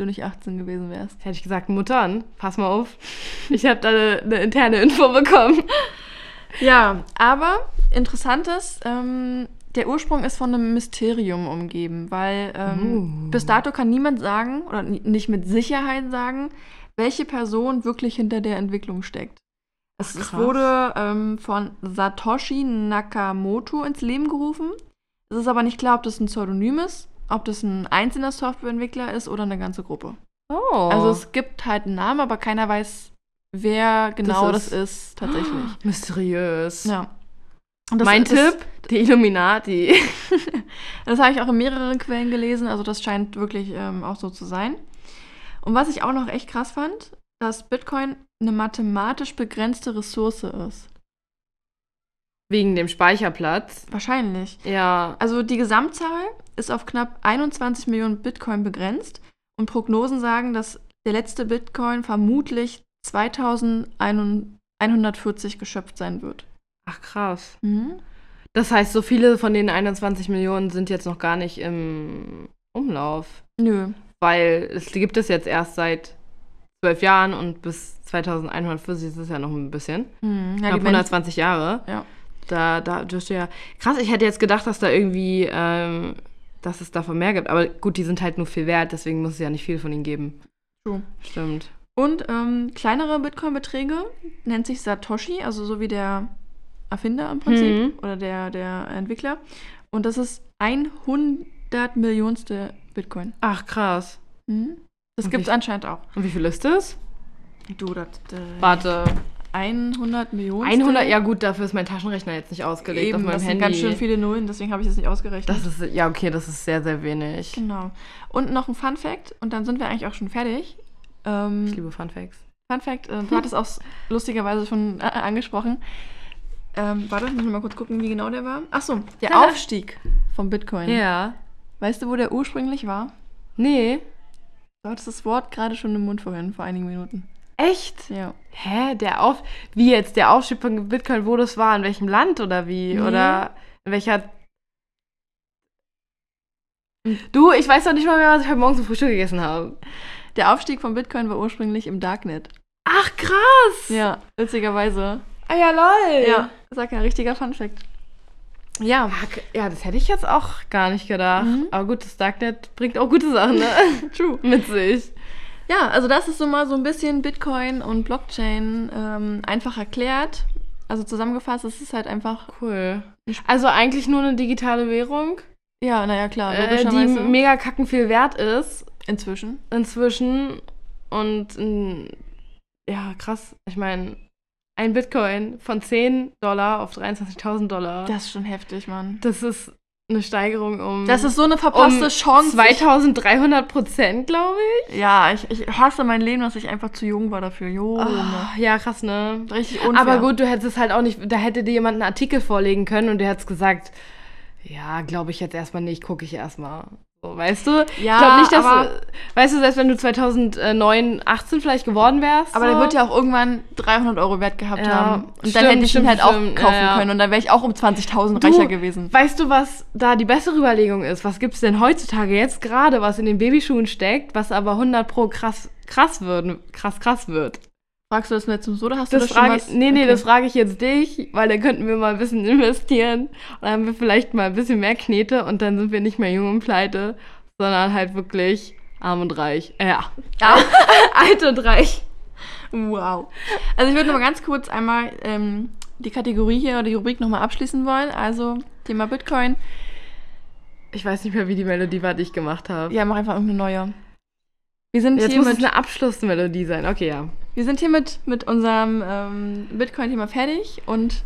du nicht 18 gewesen wärst. Hätte ich gesagt, Muttern, pass mal auf. Ich habe da eine, eine interne Info bekommen. Ja, aber interessantes, ähm, der Ursprung ist von einem Mysterium umgeben, weil ähm, Uh. bis dato kann niemand sagen oder ni- nicht mit Sicherheit sagen, welche Person wirklich hinter der Entwicklung steckt. Es, Ach, es wurde ähm, von Satoshi Nakamoto ins Leben gerufen. Es ist aber nicht klar, ob das ein Pseudonym ist, ob das ein einzelner Softwareentwickler ist oder eine ganze Gruppe. Oh. Also es gibt halt einen Namen, aber keiner weiß, wer genau das ist- ist, tatsächlich. mysteriös. Ja. Das- mein das, Tipp, die Illuminati. Das habe ich auch in mehreren Quellen gelesen, also das scheint wirklich ähm, auch so zu sein. Und was ich auch noch echt krass fand, dass Bitcoin eine mathematisch begrenzte Ressource ist. Wegen dem Speicherplatz. Wahrscheinlich. Ja. Also die Gesamtzahl ist auf knapp 21 Millionen Bitcoin begrenzt und Prognosen sagen, dass der letzte Bitcoin vermutlich 2140 geschöpft sein wird. Ach krass. Mhm. Das heißt, so viele von den 21 Millionen sind jetzt noch gar nicht im Umlauf. Nö. Weil es gibt es jetzt erst seit zwölf Jahren und bis 2140 ist es ja noch ein bisschen. Mhm. Ja, Knapp die Men- 120 Jahre. Ja. Da, da dürfte ja. Krass, ich hätte jetzt gedacht, dass da irgendwie, ähm, dass es davon mehr gibt. Aber gut, die sind halt nur viel wert, deswegen muss es ja nicht viel von ihnen geben. True. Stimmt. Und ähm, kleinere Bitcoin-Beträge nennt sich Satoshi, also so wie der Erfinder im Prinzip Mhm. oder der, der Entwickler. Und das ist 100 Millionste Bitcoin. Ach, krass. Mhm. Das gibt es anscheinend auch. Und wie viel ist das? Du, das. Äh, Warte. 100 Millionen. 100, ja gut, dafür ist mein Taschenrechner jetzt nicht ausgelegt Eben, auf meinem das sind Handy. ganz schön viele Nullen, deswegen habe ich das nicht ausgerechnet. Das ist, ja okay, das ist sehr, sehr wenig. genau. Und noch ein Fun Fact, und dann sind wir eigentlich auch schon fertig. Ich Ähm, liebe Fun Facts. Fun Fact, äh, du hattest auch lustigerweise schon äh, angesprochen. Ähm, warte, muss ich mal kurz gucken, wie genau der war. Ach so, der Aufstieg vom Bitcoin. Ja. Weißt du, wo der ursprünglich war? Nee. Du hattest das Wort gerade schon im Mund vorhin, vor einigen Minuten. Echt? Ja. Hä? Der Auf... Wie jetzt? Der Aufstieg von Bitcoin, wo das war? In welchem Land oder wie? Nee. Oder in welcher... Du, ich weiß doch nicht mal mehr, was ich heute Morgen zum Frühstück gegessen habe. Der Aufstieg von Bitcoin war ursprünglich im Darknet. Ach, krass! Ja, witzigerweise. Ah ja, lol. Ja, sag ja, richtiger Fun Fact. Ja, Ja, das hätte ich jetzt auch gar nicht gedacht. Mhm. Aber gut, das Darknet bringt auch gute Sachen, ne? true. Mit sich. Ja, also das ist so mal so ein bisschen Bitcoin und Blockchain ähm, einfach erklärt. Also zusammengefasst, es ist halt einfach, Cool. Also eigentlich nur eine digitale Währung, ja, naja, klar, äh, die mega kacken viel wert ist inzwischen. inzwischen. Und mm, ja, krass. Ich meine, ein Bitcoin von 10 Dollar auf 23.000 Dollar. Das ist schon heftig, Mann. das ist eine Steigerung um, Das ist so eine verpasste um Chance. 2300 Prozent, glaube ich. ja, ich, ich hasse mein Leben, dass ich einfach zu jung war dafür. Jo, Ah, ja, krass, ne? Richtig unfair. Aber gut, du hättest es halt auch nicht, da hätte dir jemand einen Artikel vorlegen können und der hätte gesagt, ja, glaube ich jetzt erstmal nicht, gucke ich erstmal. So, weißt du? Ja, ich glaube nicht, dass, aber- du, weißt du, selbst wenn du 2009, 18 vielleicht geworden wärst. Aber so, der wird ja auch irgendwann 300 Euro wert gehabt Ja, haben. Und dann stimmt, hätte ich ihn stimmt, halt auch stimmt, kaufen ja, können. Und dann wäre ich auch um 20.000 Du, reicher gewesen. Weißt du, was da die bessere Überlegung ist? Was gibt es denn heutzutage jetzt gerade, was in den Babyschuhen steckt, was aber 100 pro krass, krass wird, krass, krass wird? Fragst du das mir jetzt so oder hast Das du das schon frage, was? nee, nee, Okay. das frage ich jetzt dich, weil dann könnten wir mal ein bisschen investieren. Und dann haben wir vielleicht mal ein bisschen mehr Knete und dann sind wir nicht mehr jung und pleite, sondern halt wirklich arm und reich. Äh, ja, Ja. alt und reich. Wow. Also ich würde noch mal ganz kurz einmal ähm, die Kategorie hier oder die Rubrik nochmal abschließen wollen. Also Thema Bitcoin. Ich weiß nicht mehr, wie die Melodie war, die ich gemacht habe. Ja, mach einfach irgendeine neue. Wir sind Jetzt hier muss es mit, eine Abschlussmelodie sein. Okay, ja. wir sind hier mit, mit unserem ähm, Bitcoin-Thema fertig und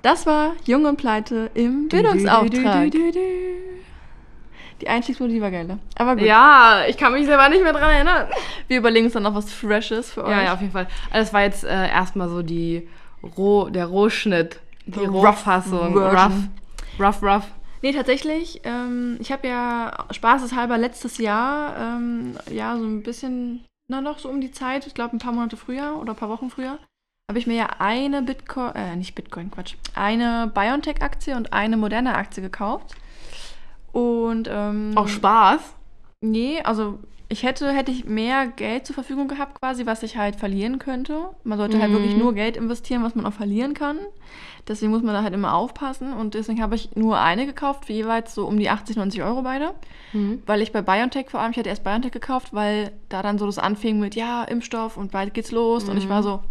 das war Jung und Pleite im Bildungsauftrag. Du, du, du, du, du. Die Einstiegsmelodie war geil. Aber gut. Ja, ich kann mich selber nicht mehr dran erinnern. Wir überlegen uns dann noch was Freshes für euch. Ja, ja, auf jeden Fall. Also das war jetzt äh, erstmal so die Roh, der Rohschnitt. Die Rohfassung. rough. Rough, rough. Nee, tatsächlich. Ähm, ich habe ja spaßeshalber letztes Jahr, ähm, ja, so ein bisschen, na doch, so um die Zeit, ich glaube ein paar Monate früher oder ein paar Wochen früher, habe ich mir ja eine Bitcoin, äh, nicht Bitcoin, Quatsch, eine BioNTech-Aktie und eine moderne Aktie gekauft. Und, ähm, Auch Spaß. Nee, also ich hätte, hätte ich mehr Geld zur Verfügung gehabt, quasi, was ich halt verlieren könnte. Man sollte halt Mhm. wirklich nur Geld investieren, was man auch verlieren kann. Deswegen muss man da halt immer aufpassen. Und deswegen habe ich nur eine gekauft, für jeweils so um die 80, 90 Euro beide. Mhm. Weil ich bei BioNTech vor allem, ich hatte erst BioNTech gekauft, weil da dann so das anfing mit, ja, Impfstoff und bald geht's los. Und ich war so,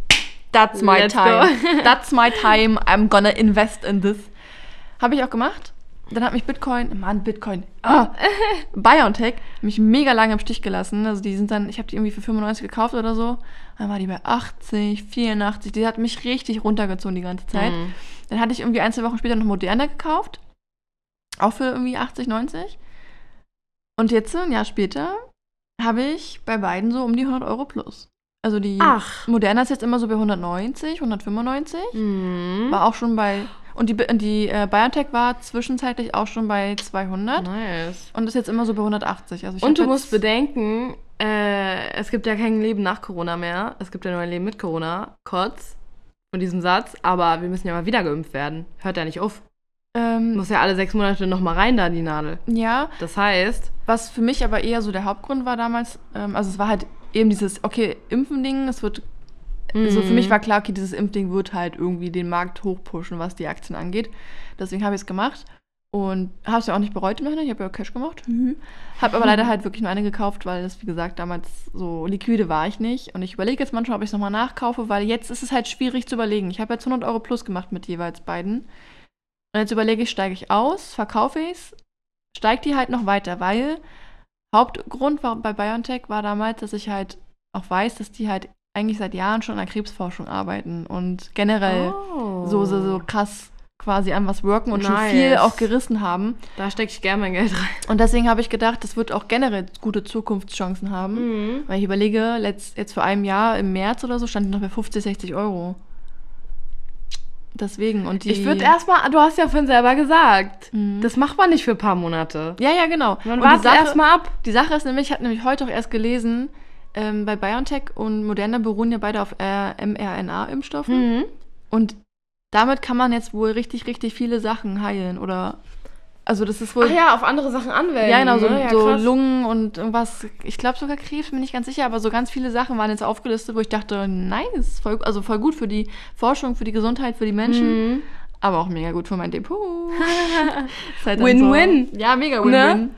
that's my Let's time. That's my time. I'm gonna invest in this. Habe ich auch gemacht. Dann hat mich Bitcoin, Mann, Bitcoin, ah, BioNTech mich mega lange im Stich gelassen. Also die sind dann, ich habe die irgendwie für 95 gekauft oder so. Dann war die bei 80, 84. Die hat mich richtig runtergezogen die ganze Zeit. Mhm. Dann hatte ich irgendwie ein, zwei Wochen später noch Moderna gekauft. Auch für irgendwie 80, 90. Und jetzt, ein Jahr später, habe ich bei beiden so um die 100 Euro plus. Also die Ach. Moderna ist jetzt immer so bei 190, 195. Mhm. War auch schon bei. Und die, die äh, BioNTech war zwischenzeitlich auch schon bei 200 Nice. und ist jetzt immer so bei 180. Also Und du musst bedenken, äh, es gibt ja kein Leben nach Corona mehr. Es gibt ja nur ein Leben mit Corona. Kurz von diesem Satz. Aber wir müssen ja mal wieder geimpft werden. Hört ja nicht auf. Ähm, Muss ja alle sechs Monate nochmal rein da, die Nadel. ja, Das heißt, was für mich aber eher so der Hauptgrund war damals, ähm, also es war halt eben dieses, okay, Impfen-Ding, es wird, so für mich war klar, okay, dieses Impfding wird halt irgendwie den Markt hochpushen, was die Aktien angeht. Deswegen habe ich es gemacht und habe es ja auch nicht bereut im Nachhinein, ich habe ja Cash gemacht. Habe aber leider halt wirklich nur eine gekauft, weil das, wie gesagt, damals so liquide war ich nicht. Und ich überlege jetzt manchmal, ob ich es nochmal nachkaufe, weil jetzt ist es halt schwierig zu überlegen. Ich habe jetzt 100 Euro plus gemacht mit jeweils beiden. Und jetzt überlege ich, steige ich aus, verkaufe ich es, steigt die halt noch weiter, weil Hauptgrund war, bei BioNTech war damals, dass ich halt auch weiß, dass die halt eigentlich seit Jahren schon an der Krebsforschung arbeiten und generell oh. so, so, so krass quasi an was worken und schon Nice. viel auch gerissen haben. Da stecke ich gerne mein Geld rein. Und deswegen habe ich gedacht, das wird auch generell gute Zukunftschancen haben. Mhm. Weil ich überlege, letzt, jetzt vor einem Jahr im März oder so stand die noch bei 50, 60 Euro. Deswegen. Und die, Ich würde erstmal, du hast ja vorhin selber gesagt, Mhm. das macht man nicht für ein paar Monate. Ja, ja, genau. Man wartet erstmal ab. Die Sache ist nämlich, ich habe nämlich heute auch erst gelesen, ähm, bei BioNTech und Moderna beruhen ja beide auf mRNA-Impfstoffen. Mhm. Und damit kann man jetzt wohl richtig, richtig viele Sachen heilen. Oder. Also, das ist wohl. Ach ja, auf andere Sachen anwenden. Ja, genau, so, ne? ja, so. Lungen und irgendwas. Ich glaube sogar Krebs, bin ich ganz sicher, aber so ganz viele Sachen waren jetzt aufgelistet, wo ich dachte, nein, das ist voll, also voll gut für die Forschung, für die Gesundheit, für die Menschen, Mhm. aber auch mega gut für mein Depot. Halt Win-win. So, ja, mega Win-Win. Ne?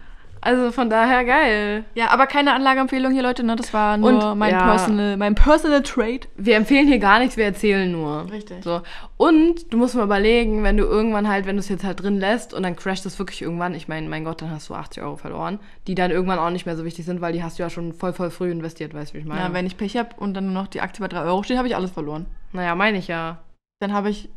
Also von daher geil. Ja, aber keine Anlageempfehlung hier, Leute, ne? Das war nur Und, mein, ja. personal, mein personal Trade. Wir empfehlen hier gar nichts, wir erzählen nur. Richtig. So. Und du musst mal überlegen, wenn du irgendwann halt, wenn du es jetzt halt drin lässt und dann crasht es wirklich irgendwann, ich meine, mein Gott, dann hast du 80 Euro verloren, die dann irgendwann auch nicht mehr so wichtig sind, weil die hast du ja schon voll, voll früh investiert, weißt du, wie ich meine? Ja, wenn ich Pech habe und dann nur noch die Aktie bei 3 Euro steht, habe ich alles verloren. naja, meine ich ja. Dann habe ich,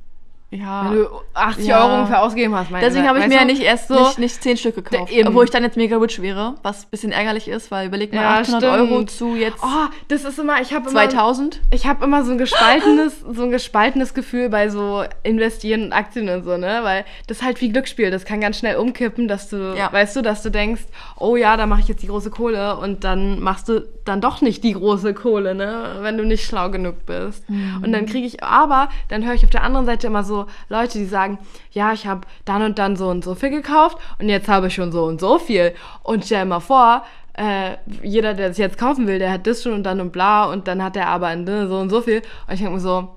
ja... Wenn du 80 Ja. Euro ungefähr ausgegeben hast, meine Deswegen habe ich mir ja nicht erst so, nicht, nicht 10 Stück gekauft. eben. Obwohl ich dann jetzt mega rich wäre, was ein bisschen ärgerlich ist, weil überleg mal Ja, 800 stimmt. Euro zu jetzt Oh, das ist immer, ich habe immer 2000. ich habe immer so ein gespaltenes, so ein gespaltenes Gefühl bei so Investieren und Aktien und so, ne? Weil das ist halt wie Glücksspiel. Das kann ganz schnell umkippen, dass du, Ja. weißt du, dass du denkst, oh ja, da mache ich jetzt die große Kohle und dann machst du dann doch nicht die große Kohle, ne? Wenn du nicht schlau genug bist. Und dann kriege ich, aber dann höre ich auf der anderen Seite immer so Leute, die sagen, ja, ich habe dann und dann so und so viel gekauft und jetzt habe ich schon so und so viel. Und stell dir mal vor, äh, jeder, der es jetzt kaufen will, der hat das schon und dann und bla und dann hat er aber ne, so und so viel. Und ich denke mir so,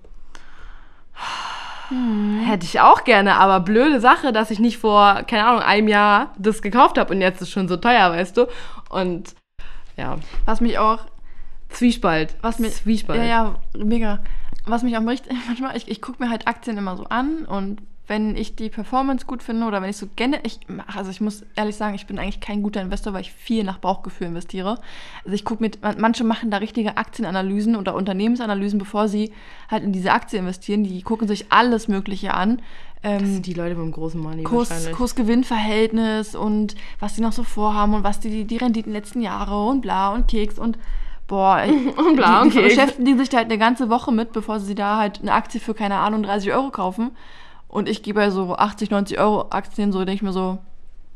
hätte ich auch gerne, aber blöde Sache, dass ich nicht vor, keine Ahnung, einem Jahr das gekauft habe und jetzt ist es schon so teuer, weißt du? Und ja, Was mich auch, Zwiespalt. Was mir- Zwiespalt. ja, ja, mega. Was mich auch richtig, manchmal, ich, ich gucke mir halt Aktien immer so an und wenn ich die Performance gut finde oder wenn ich so gerne, ich also ich muss ehrlich sagen, ich bin eigentlich kein guter Investor, weil ich viel nach Bauchgefühl investiere. Also ich gucke mit, man- manche machen da richtige Aktienanalysen oder Unternehmensanalysen, bevor sie halt in diese Aktie investieren. Die gucken sich alles Mögliche an. Das Ähm, sind die Leute mit dem großen Money Kurs. Kurs-Gewinn-Verhältnis und was die noch so vorhaben und was die, die Renditen letzten Jahre und bla und Keks und boah, Und bla die, die beschäftigen sich da halt eine ganze Woche mit, bevor sie da halt eine Aktie für, keine Ahnung, 30 Euro kaufen. Und ich gehe bei so 80, 90 Euro Aktien so, denke ich mir so,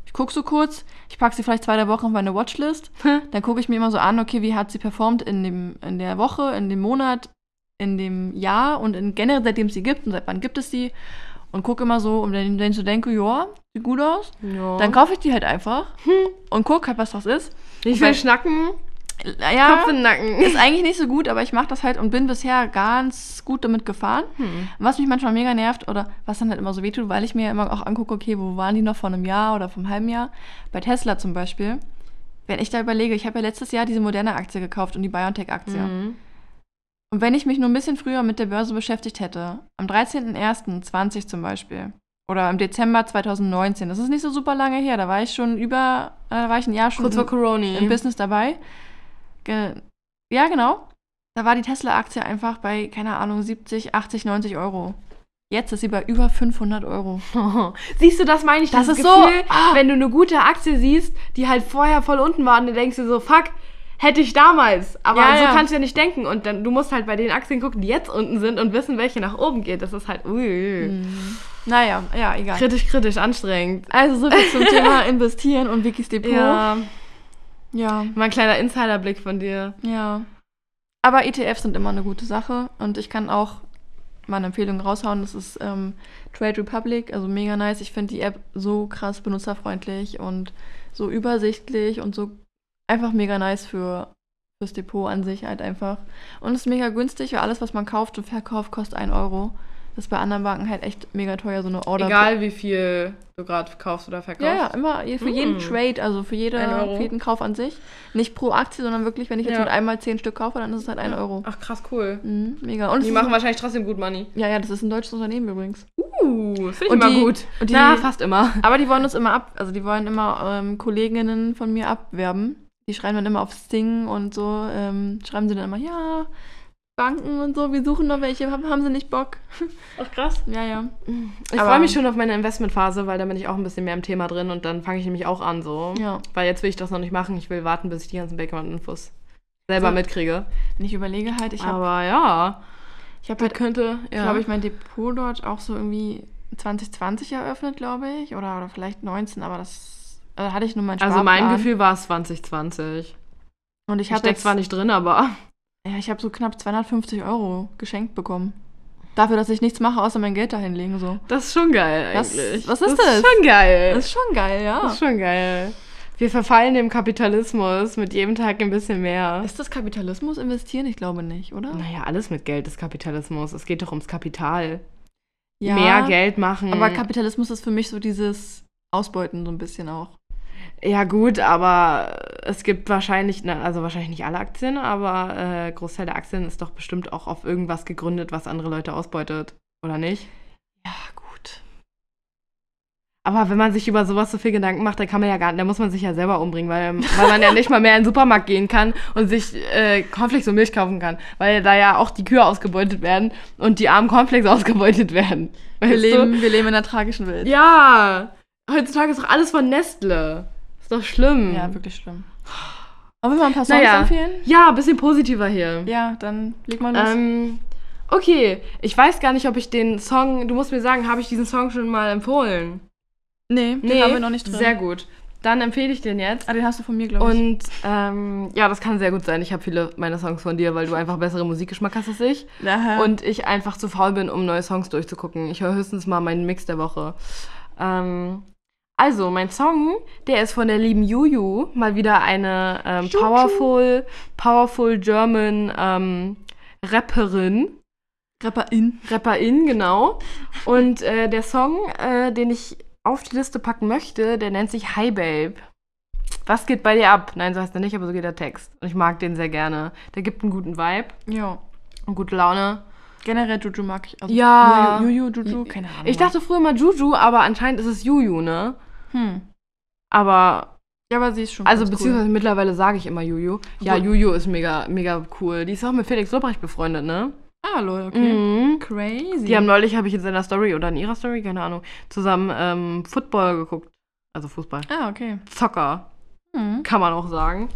ich gucke so kurz, ich packe sie vielleicht zwei, drei Wochen auf meine Watchlist, dann gucke ich mir immer so an, okay, wie hat sie performt in, dem, in der Woche, in dem Monat, in dem Jahr und in, generell seitdem es sie gibt und seit wann gibt es sie und gucke immer so, und dann, dann so denke, ja, sieht gut aus. Ja. Dann kaufe ich die halt einfach und gucke halt, was das ist. Nicht Weil- viel schnacken, Ja, Kopf in den Nacken. ist eigentlich nicht so gut, aber ich mache das halt und bin bisher ganz gut damit gefahren. Hm. Was mich manchmal mega nervt oder was dann halt immer so wehtut, weil ich mir immer auch angucke, okay, wo waren die noch vor einem Jahr oder vom halben Jahr? Bei Tesla zum Beispiel. Wenn ich da überlege, ich habe ja letztes Jahr diese moderne Aktie gekauft und die BioNTech-Aktie. Mhm. Und wenn ich mich nur ein bisschen früher mit der Börse beschäftigt hätte, am 13.01.20 zum Beispiel, oder im Dezember 2019, das ist nicht so super lange her, da war ich schon über, äh, da war ich ein Jahr schon im, im Business dabei. Ge ja, genau. Da war die Tesla-Aktie einfach bei, keine Ahnung, 70, 80, 90 Euro. Jetzt ist sie bei über 500 Euro. Siehst du, das meine ich. Das Das, ist Gefühl, so- ah. wenn du eine gute Aktie siehst, die halt vorher voll unten war und du denkst dir so, fuck, hätte ich damals. Aber Ja, so ja. kannst du ja nicht denken. Und dann, du musst halt bei den Aktien gucken, die jetzt unten sind und wissen, welche nach oben geht. Das ist halt, ui. Naja, ja, egal. Kritisch, kritisch, anstrengend. Also so viel zum Thema Investieren und Wikis Depot. Ja, ja. mal ein kleiner Insiderblick von dir. Ja. Aber ETFs sind immer eine gute Sache und ich kann auch meine Empfehlung raushauen. Das ist ähm, Trade Republic, also mega nice. Ich finde die App so krass benutzerfreundlich und so übersichtlich und so einfach mega nice für fürs Depot an sich halt einfach. Und es ist mega günstig, weil alles, was man kauft und verkauft, kostet 1 Euro. Das ist bei anderen Banken halt echt mega teuer, so eine Order. Egal, wie viel du gerade kaufst oder verkaufst. Ja, ja, immer für jeden Mm. Trade, also für, jede, Ein für jeden Kauf an sich. Nicht pro Aktie, sondern wirklich, wenn ich jetzt Ja. mit einmal 10 Stück kaufe, dann ist es halt 1 Euro. Ach, krass, cool. Mhm, mega. Und Die machen ein- wahrscheinlich trotzdem gut Money. ja, ja, das ist ein deutsches Unternehmen übrigens. Uh, finde ich Und immer die- gut. und die- Na, fast immer. Aber die wollen uns immer ab, also die wollen immer ähm, Kolleginnen von mir abwerben. Die schreiben dann immer auf Sting und so, ähm, schreiben sie dann immer, ja, Banken und so, wir suchen noch welche, haben, haben sie nicht Bock? Ach, krass. Ja, ja. Ich freue mich schon auf meine Investmentphase, weil da bin ich auch ein bisschen mehr im Thema drin und dann fange ich nämlich auch an so. Ja. Weil jetzt will ich das noch nicht machen. Ich will warten, bis ich die ganzen Background-Infos selber So. mitkriege. Wenn ich überlege halt, ich habe Aber ja, ich hab das halt, könnte, ja. glaube ich, mein Depot dort auch so irgendwie 2020 eröffnet, glaube ich. Oder, oder vielleicht 19, aber das äh, hatte ich nur meinen also mein Sparplan. Gefühl war es 2020. Und ich Ich habe stecke jetzt, zwar nicht drin, aber ja, ich habe so knapp 250 Euro geschenkt bekommen. Dafür, dass ich nichts mache, außer mein Geld dahin legen. So. das ist schon geil Was- eigentlich. was ist das? das? ist schon geil. Das ist schon geil, ja. Das ist schon geil. Wir verfallen dem Kapitalismus mit jedem Tag ein bisschen mehr. Ist das Kapitalismus investieren? Ich glaube nicht, oder? Naja, alles mit Geld ist Kapitalismus. Es geht doch ums Kapital. Ja, Mehr Geld machen. Aber Kapitalismus ist für mich so dieses Ausbeuten so ein bisschen auch. Ja, gut, aber es gibt wahrscheinlich, na, also wahrscheinlich nicht alle Aktien, aber äh, Großteil der Aktien ist doch bestimmt auch auf irgendwas gegründet, was andere Leute ausbeutet. Oder nicht? Ja, gut. Aber wenn man sich über sowas so viel Gedanken macht, dann kann man ja gar nicht, dann muss man sich ja selber umbringen, weil, weil man ja nicht mal mehr in den Supermarkt gehen kann und sich äh, Cornflakes und Milch kaufen kann. Weil da ja auch die Kühe ausgebeutet werden und die armen Cornflakes ausgebeutet werden. Wir leben, wir leben in einer tragischen Welt. Ja! Heutzutage ist doch alles von Nestle. Ist doch schlimm. Ja, wirklich schlimm. Wollen wir mal ein paar Songs Naja. empfehlen? Ja, ein bisschen positiver hier. Ja, dann leg mal los. Ähm, okay, ich weiß gar nicht, ob ich den Song, du musst mir sagen, habe ich diesen Song schon mal empfohlen? nee, den haben wir noch nicht drin. Sehr gut. Dann empfehle ich den jetzt. Ah, den hast du von mir, glaube ich. Und ähm, ja, das kann sehr gut sein. Ich habe viele meiner Songs von dir, weil du einfach bessere Musikgeschmack hast als ich. Aha. Und ich einfach zu faul bin, um neue Songs durchzugucken. Ich höre höchstens mal meinen Mix der Woche. Ähm, also, mein Song, der ist von der lieben Juju. Mal wieder eine ähm, powerful, powerful German ähm, Rapperin. Rapperin. Rapperin, genau. Und äh, der Song, äh, den ich auf die Liste packen möchte, der nennt sich Hi Babe. Was geht bei dir ab? Nein, so heißt er nicht, aber so geht der Text. Und ich mag den sehr gerne. Der gibt einen guten Vibe Ja. und gute Laune. Generell Juju mag ich. Also Ja. Juju, Juju, Juju, keine Ahnung. Ich dachte früher mal Juju, aber anscheinend ist es Juju, ne? Hm. Aber, Ja, aber sie ist schon also beziehungsweise mittlerweile sage ich immer Juju. Ja, Obwohl- Juju ist mega, mega cool. Die ist auch mit Felix Lobrecht befreundet, ne? cool. Ah, lol, okay. Mhm. Crazy. Die haben neulich, habe ich in seiner Story oder in ihrer Story, keine Ahnung, zusammen ähm, Football geguckt. Also Fußball. ah, okay. Zocker, Hm. kann man auch sagen.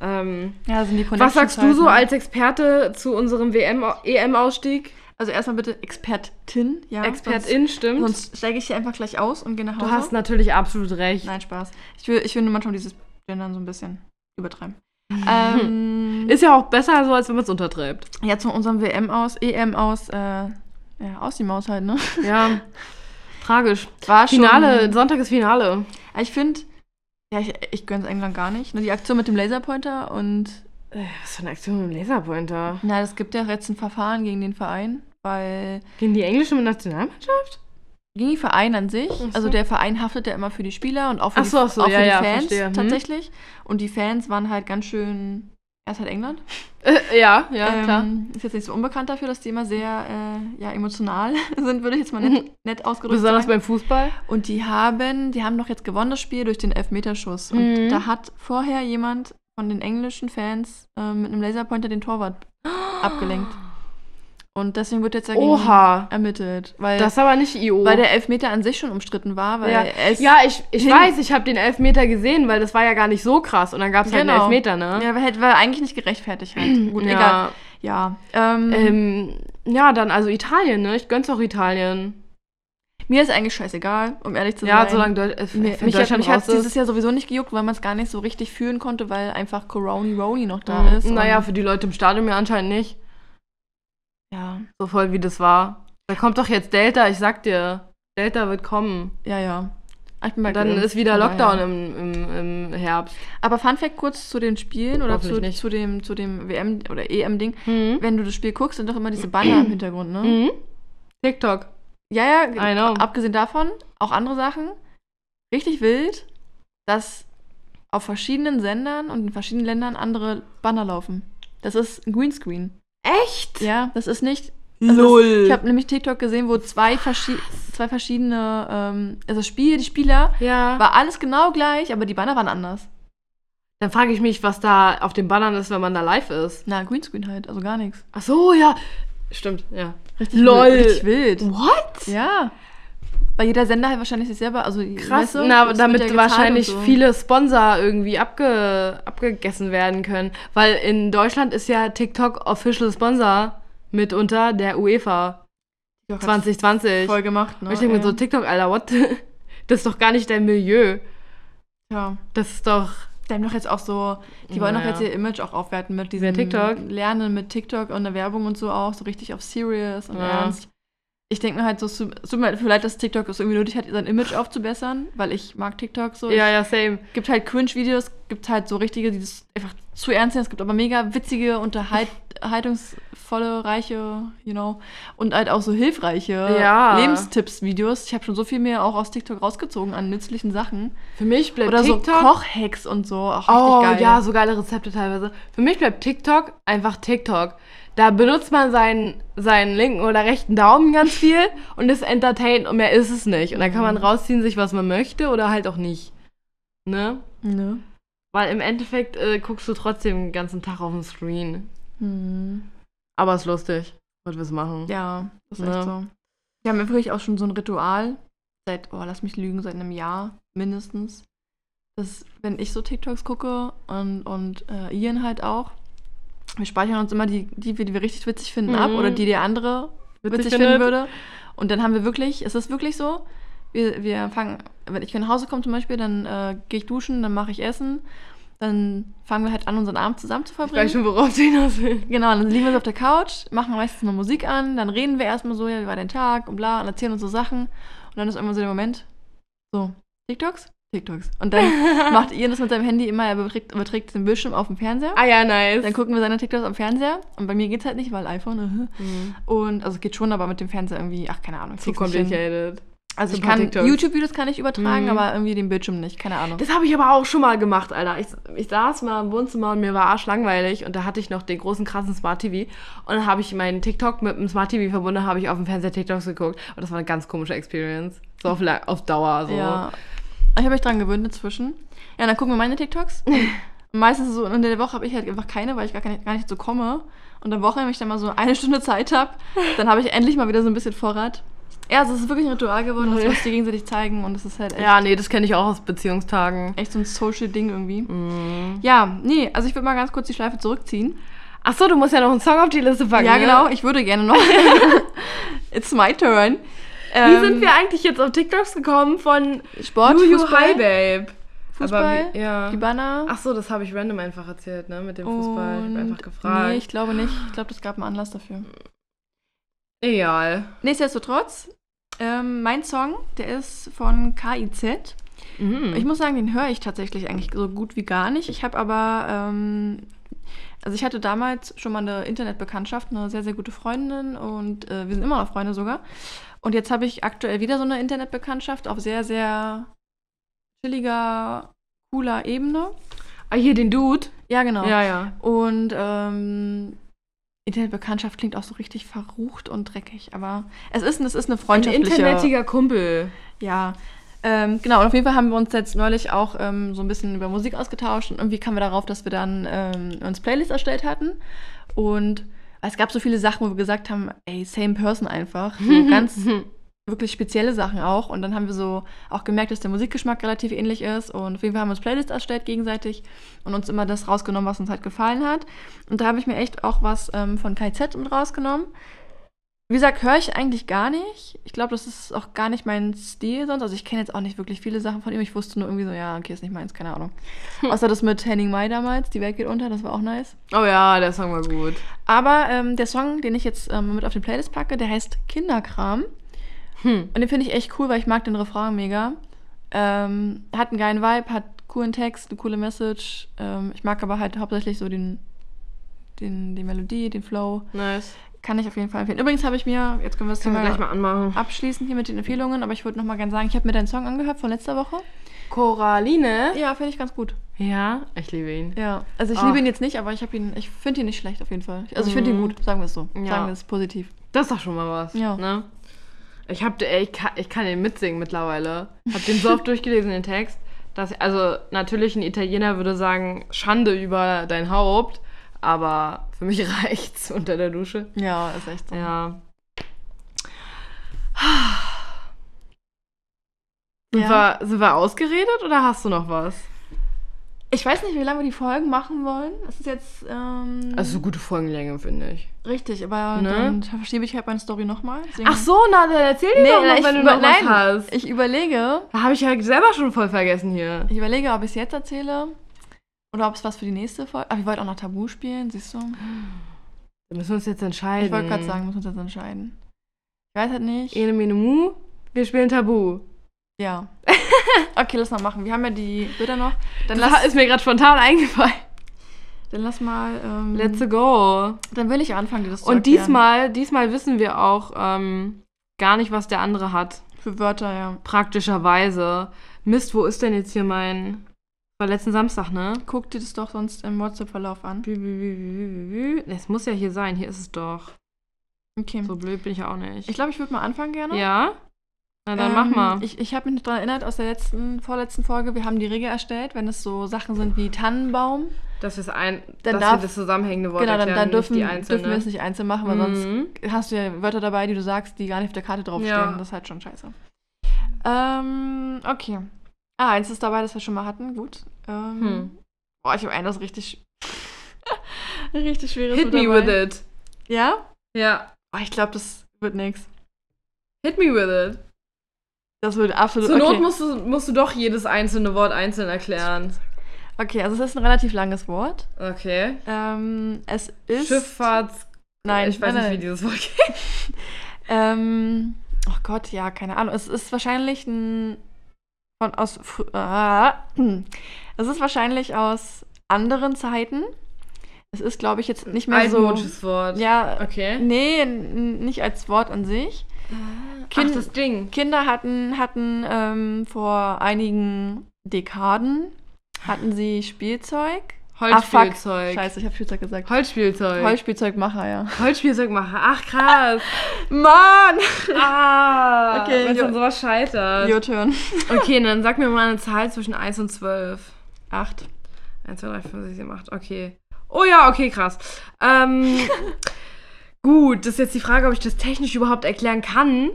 Ähm, Ja, sind die was sagst du halt, so ne? als Experte zu unserem WM, EM-Ausstieg? Also erstmal bitte Expertin, ja. Expertin, stimmt. Sonst, sonst steige ich hier einfach gleich aus und gehe nach Hause. du hast natürlich absolut recht. Nein, Spaß. Ich, will, ich finde manchmal dieses Gendern so ein bisschen übertreiben. ähm, Ist ja auch besser so, als wenn man es untertreibt. ja, zu unserem WM aus, EM aus, äh, ja, aus die Maus halt, ne? Ja, tragisch. War Finale, Schon, Sonntag ist Finale. ich finde, ja, ich, ich gönn's England gar nicht. Nur die Aktion mit dem Laserpointer und, Äh, Was für eine Aktion mit dem Laserpointer? na, es gibt ja jetzt ein Verfahren gegen den Verein, weil Gegen die englische Nationalmannschaft? gegen den Verein an sich, Ach so. also der Verein haftet ja immer für die Spieler und auch für so, die, ach so, auch ja, für die ja, Fans verstehe. Hm. tatsächlich. Und die Fans waren halt ganz schön, erst halt England. Äh, ja, ja, ähm, klar. Ist jetzt nicht so unbekannt dafür, dass die immer sehr äh, ja, emotional sind, würde ich jetzt mal nett, nett ausgedrückt Besonders sagen. beim Fußball. Und die haben, die haben doch jetzt gewonnen das Spiel durch den Elfmeterschuss. Mhm. Und da hat vorher jemand von den englischen Fans äh, mit einem Laserpointer den Torwart abgelenkt. Und deswegen wird jetzt dagegen Oha. ermittelt. Weil, Das ist aber nicht IO. weil der Elfmeter an sich schon umstritten war, weil ja. ja, ich, ich weiß, ich habe den Elfmeter gesehen, weil das war ja gar nicht so krass. Und dann gab es halt einen Genau. Elfmeter, ne? ja, hätte- war eigentlich nicht gerechtfertigt halt. Gut, egal. ja. Ja. Ähm, Ähm, ja, dann also Italien, ne? Ich gönn's auch Italien. mir ist eigentlich scheißegal, um ehrlich zu Ja, sein. solange Deu äh, wenn mich hat Deutschland mich raus dieses. Jahr sowieso nicht gejuckt, weil man es gar nicht so richtig fühlen konnte, weil einfach Coroni Roni noch da Mhm. ist. Naja, für die Leute im Stadion ja anscheinend nicht. Ja, So voll wie das war. Da kommt doch jetzt Delta, ich sag dir. Delta wird kommen. ja, ja. Ich bin mal dann ist wieder Lockdown im, im, im Herbst. Aber Fun Fact kurz zu den Spielen oder zu, nicht. zu dem, zu dem WM oder EM-Ding. Mhm. Wenn du das Spiel guckst, sind doch immer diese Banner im Hintergrund, ne? Mhm. TikTok. Ja, ja, abgesehen davon, auch andere Sachen. Richtig wild, dass auf verschiedenen Sendern und in verschiedenen Ländern andere Banner laufen. Das ist ein Greenscreen. Echt? Ja, das ist nicht. Lol. Das ist, ich habe nämlich TikTok gesehen, wo zwei, verschi zwei verschiedene, ähm, also Spiel, die Spieler, ja. war alles genau gleich, aber die Banner waren anders. Dann frage ich mich, was da auf den Bannern ist, wenn man da live ist. Na, Greenscreen halt, also gar nichts. Ach so, ja. Stimmt, ja. Richtig Lol. wild. Richtig wild. What? Ja. Weil jeder Sender halt wahrscheinlich sich selber, also Krass, weißt du, na, damit ja wahrscheinlich so. viele Sponsor irgendwie abge, abgegessen werden können. Weil in Deutschland ist ja TikTok Official Sponsor mitunter der UEFA TikTok hat's 2020. voll gemacht, ne? Und ich denke mir so. TikTok, Alter, what? Das ist doch gar nicht dein Milieu. ja. Das ist doch. Die haben doch jetzt auch so, die wollen doch Naja. jetzt ihr Image auch aufwerten mit diesem TikTok? Lernen mit TikTok und der Werbung und so auch, so richtig auf serious und Ja. ernst. Ich denke mir halt so, es tut es mir vielleicht, dass TikTok es irgendwie nötig hat, sein Image aufzubessern, weil ich mag TikTok so. Ja, ja, same. gibt halt Cringe-Videos, gibt halt so richtige, die das einfach zu ernst sind. Es gibt aber mega witzige, unterhaltungsvolle, reiche, you know, und halt auch so hilfreiche Ja. Lebenstipps-Videos. Ich habe schon so viel mehr auch aus TikTok rausgezogen an nützlichen Sachen. Für mich bleibt Oder so TikTok. Kochhacks und so, auch richtig oh, geil. ja, so geile Rezepte teilweise. Für mich bleibt TikTok einfach TikTok. Da benutzt man seinen, seinen linken oder rechten Daumen ganz viel und ist entertained und mehr ist es nicht. Und dann kann man Mhm. rausziehen, sich was man möchte oder halt auch nicht. Ne? Ne? Weil im Endeffekt äh, guckst du trotzdem den ganzen Tag auf dem Screen. Hm. Aber ist lustig, was wir es machen. Ja, das ist Ja. echt so. Wir haben ja wirklich auch schon so ein Ritual, seit, oh, lass mich lügen, seit einem Jahr mindestens. Dass, wenn ich so TikToks gucke und, und äh, Ian halt auch, wir speichern uns immer die, die, wir- die wir richtig witzig finden, ab Mhm. oder die der andere Witzig witzig, finden würde. Und dann haben wir wirklich, es ist wirklich so, wir, wir fangen, wenn ich nach Hause komme zum Beispiel, dann äh, gehe ich duschen, dann mache ich Essen, dann fangen wir halt an, unseren Abend zusammen zu Ich verbringen. weiß schon, worauf du hinaus willst. Genau, dann liegen wir so auf der Couch, machen meistens mal Musik an, dann reden wir erstmal so, ja, wie war dein Tag und bla, und erzählen uns so Sachen. Und dann ist irgendwann so der Moment, so, TikToks? TikToks. Und dann macht Ian das mit seinem Handy immer, er überträgt, überträgt den Bildschirm auf dem Fernseher. Ah ja, nice. Dann gucken wir seine TikToks am Fernseher. Und bei mir geht's halt nicht, weil iPhone. Mhm. Und, also es geht schon, aber mit dem Fernseher irgendwie, ach, keine Ahnung. Zu complicated. Also So ich kann. YouTube-Videos kann ich übertragen, Mhm. aber irgendwie den Bildschirm nicht, keine Ahnung. Das habe ich aber auch schon mal gemacht, Alter. Ich, ich saß mal im Wohnzimmer und mir war arschlangweilig und da hatte ich noch den großen, krassen Smart TV und dann habe ich meinen TikTok mit dem Smart TV verbunden, habe ich auf dem Fernseher TikToks geguckt und das war eine ganz komische Experience. So auf, auf Dauer so. Ja. Ich habe mich dran gewöhnt inzwischen. Ja, dann gucken wir meine TikToks. Meistens so unter der Woche habe ich halt einfach keine, weil ich gar, keine, gar nicht so komme. Und am Wochenende, wenn ich dann mal so eine Stunde Zeit habe, dann habe ich endlich mal wieder so ein bisschen Vorrat. Ja, also es ist wirklich ein Ritual geworden, dass wir uns die gegenseitig zeigen und es ist halt echt, Ja, nee, das kenne ich auch aus Beziehungstagen. echt so ein Social-Ding irgendwie. Mhm. Ja, nee, also ich würde mal ganz kurz die Schleife zurückziehen. Ach so, du musst ja noch einen Song auf die Liste packen. ja, ne? genau, ich würde gerne noch. It's my turn. Wie Ähm, sind wir eigentlich jetzt auf TikToks gekommen von Sport, Juju Fußball, Hi Babe? Fußball, Aber wie, ja. die Banner. Ach so, das habe ich random einfach erzählt, ne? Mit dem Fußball. Ich habe einfach gefragt. Nee, ich glaube nicht. Ich glaube, das gab einen Anlass dafür. Egal. Nichtsdestotrotz, ähm, mein Song, der ist von KIZ. Mhm. Ich muss sagen, den höre ich tatsächlich eigentlich so gut wie gar nicht. Ich habe aber, ähm, also ich hatte damals schon mal eine Internetbekanntschaft, eine sehr, sehr gute Freundin und äh, wir sind immer noch Freunde sogar. Und jetzt habe ich aktuell wieder so eine Internetbekanntschaft auf sehr, sehr chilliger, cooler Ebene. ah, hier den Dude. Ja, genau. Ja, ja. Und ähm, Internetbekanntschaft klingt auch so richtig verrucht und dreckig, aber es ist, es ist eine Ein freundschaftliche... internetiger Kumpel. Ja, ähm, genau. Und auf jeden Fall haben wir uns jetzt neulich auch ähm, so ein bisschen über Musik ausgetauscht und irgendwie kamen wir darauf, dass wir dann ähm, uns Playlists erstellt hatten. Und es gab so viele Sachen, wo wir gesagt haben, ey, same person einfach. So ganz wirklich spezielle Sachen auch. Und dann haben wir so auch gemerkt, dass der Musikgeschmack relativ ähnlich ist. Und auf jeden Fall haben wir uns Playlists erstellt gegenseitig und uns immer das rausgenommen, was uns halt gefallen hat. Und da habe ich mir echt auch was ähm, von KZ rausgenommen. Wie gesagt, höre ich eigentlich gar nicht. Ich glaube, das ist auch gar nicht mein Stil sonst. Also ich kenne jetzt auch nicht wirklich viele Sachen von ihm. Ich wusste nur irgendwie so, ja, okay, ist nicht meins, keine Ahnung. Außer das mit Henning Mai damals, Die Welt geht unter, das war auch nice. Oh ja, der Song war gut. Aber ähm, der Song, den ich jetzt ähm, mit auf die Playlist packe, der heißt Kinderkram. Hm. Und den finde ich echt cool, weil ich mag den Refrain mega. Ähm, hat einen geilen Vibe, hat coolen Text, eine coole Message. Ähm, ich mag aber halt hauptsächlich so den, den, die Melodie, den Flow. Nice. Kann ich auf jeden Fall empfehlen. Übrigens habe ich mir, jetzt können wir das Thema gleich mal anmachen. abschließen hier mit den Empfehlungen, aber ich wollte noch mal gerne sagen, ich habe mir deinen Song angehört von letzter Woche. Coraline? Ja, finde ich ganz gut. Ja, ich liebe ihn. Ja, also ich Ah. liebe ihn jetzt nicht, aber ich habe ihn, ich finde ihn nicht schlecht auf jeden Fall. Also ich finde ihn Mhm. gut, sagen wir es so. Ja. Sagen wir es positiv. Das ist doch schon mal was. Ja. Ne? Ich, hab, ey, ich, kann, ich kann den mitsingen mittlerweile. Hab den so oft durchgelesen, den Text. Dass, also, natürlich, ein Italiener würde sagen, Schande über dein Haupt. Aber für mich reicht's unter der Dusche. Ja, ist echt so. Ja. Sind, Ja. wir, sind wir ausgeredet oder hast du noch was? Ich weiß nicht, wie lange wir die Folgen machen wollen. Es ist jetzt ähm, Also, so gute Folgenlänge, finde ich. richtig, aber Ne? dann verschiebe ich halt meine Story nochmal. Ach so, na, dann erzähl dir nee, doch noch, wenn du noch was hast. ich überlege, Da habe ich ja selber schon voll vergessen hier. ich überlege, ob ich es jetzt erzähle oder ob es was für die nächste Folge. Aber wir wollten auch noch Tabu spielen, siehst du? Wir müssen uns jetzt entscheiden. Ich wollte gerade sagen, müssen wir uns jetzt entscheiden. Ich weiß halt nicht. Ene, mene, mu. Wir spielen Tabu. Ja. Okay, lass mal machen. Wir haben ja die Bilder noch. Dann Das lass, ist mir gerade spontan eingefallen. dann lass mal. Ähm, Let's go. Dann will ich anfangen, dir das zu Und erklären. diesmal, diesmal wissen wir auch ähm, gar nicht, was der andere hat. Für Wörter, ja. Praktischerweise. Mist, wo ist denn jetzt hier mein... War letzten Samstag, ne? Guck dir das doch sonst im WhatsApp-Verlauf an. Es muss ja hier sein. Hier ist es doch. Okay. So blöd bin ich ja auch nicht. Ich glaube, ich würde mal anfangen gerne. ja? Na, dann Ähm, mach mal. Ich, ich habe mich daran erinnert aus der letzten, vorletzten Folge, wir haben die Regel erstellt, wenn es so Sachen sind wie Tannenbaum, dass, ein, Dann dass darf- wir das zusammenhängende Wort genau, dann, erklären, dann dürfen, nicht die einzelne. dürfen wir es nicht einzeln machen, weil sonst Mhm. hast du ja Wörter dabei, die du sagst, die gar nicht auf der Karte draufstehen. Ja. Das ist halt schon scheiße. Ähm, okay. Ah, eins ist dabei, das wir schon mal hatten. Gut. Ähm, Hm. Boah, ich habe ist richtig, richtig schweres Hit me with it. Ja? Ja. Boah, ich glaube, das wird nix. Hit me with it. Das wird absolut Zur okay. Not musst du, musst du doch jedes einzelne Wort einzeln erklären. Okay, also es ist ein relativ langes Wort. Okay. Ähm, es ist. Schifffahrts... Nein, ich weiß nein, nicht, wie dieses Wort geht. Ähm, oh Gott, ja, keine Ahnung. Es ist wahrscheinlich ein von aus ah, es ist wahrscheinlich aus anderen Zeiten. Es ist, glaube ich, jetzt nicht mehr so. Altmodisches Wort. Ja, Okay. nee, nicht als Wort an sich. Kind- Ach, das Ding. Kinder hatten, hatten ähm, vor einigen Dekaden hatten sie Spielzeug. Ah. Holzspielzeug. Scheiße, ich habe Spielzeug gesagt. Holzspielzeug. Holzspielzeugmacher, ja. Holzspielzeugmacher. Ach, krass. Mann! ah, Okay, wenn es an sowas scheitert. Your turn. Okay, dann sag mir mal eine Zahl zwischen 1 und 12. Acht. 1, 2, 3, 4, 5, 6, 7, 8. Okay. Oh ja, okay, krass. Ähm, gut, das ist jetzt die Frage, ob ich das technisch überhaupt erklären kann.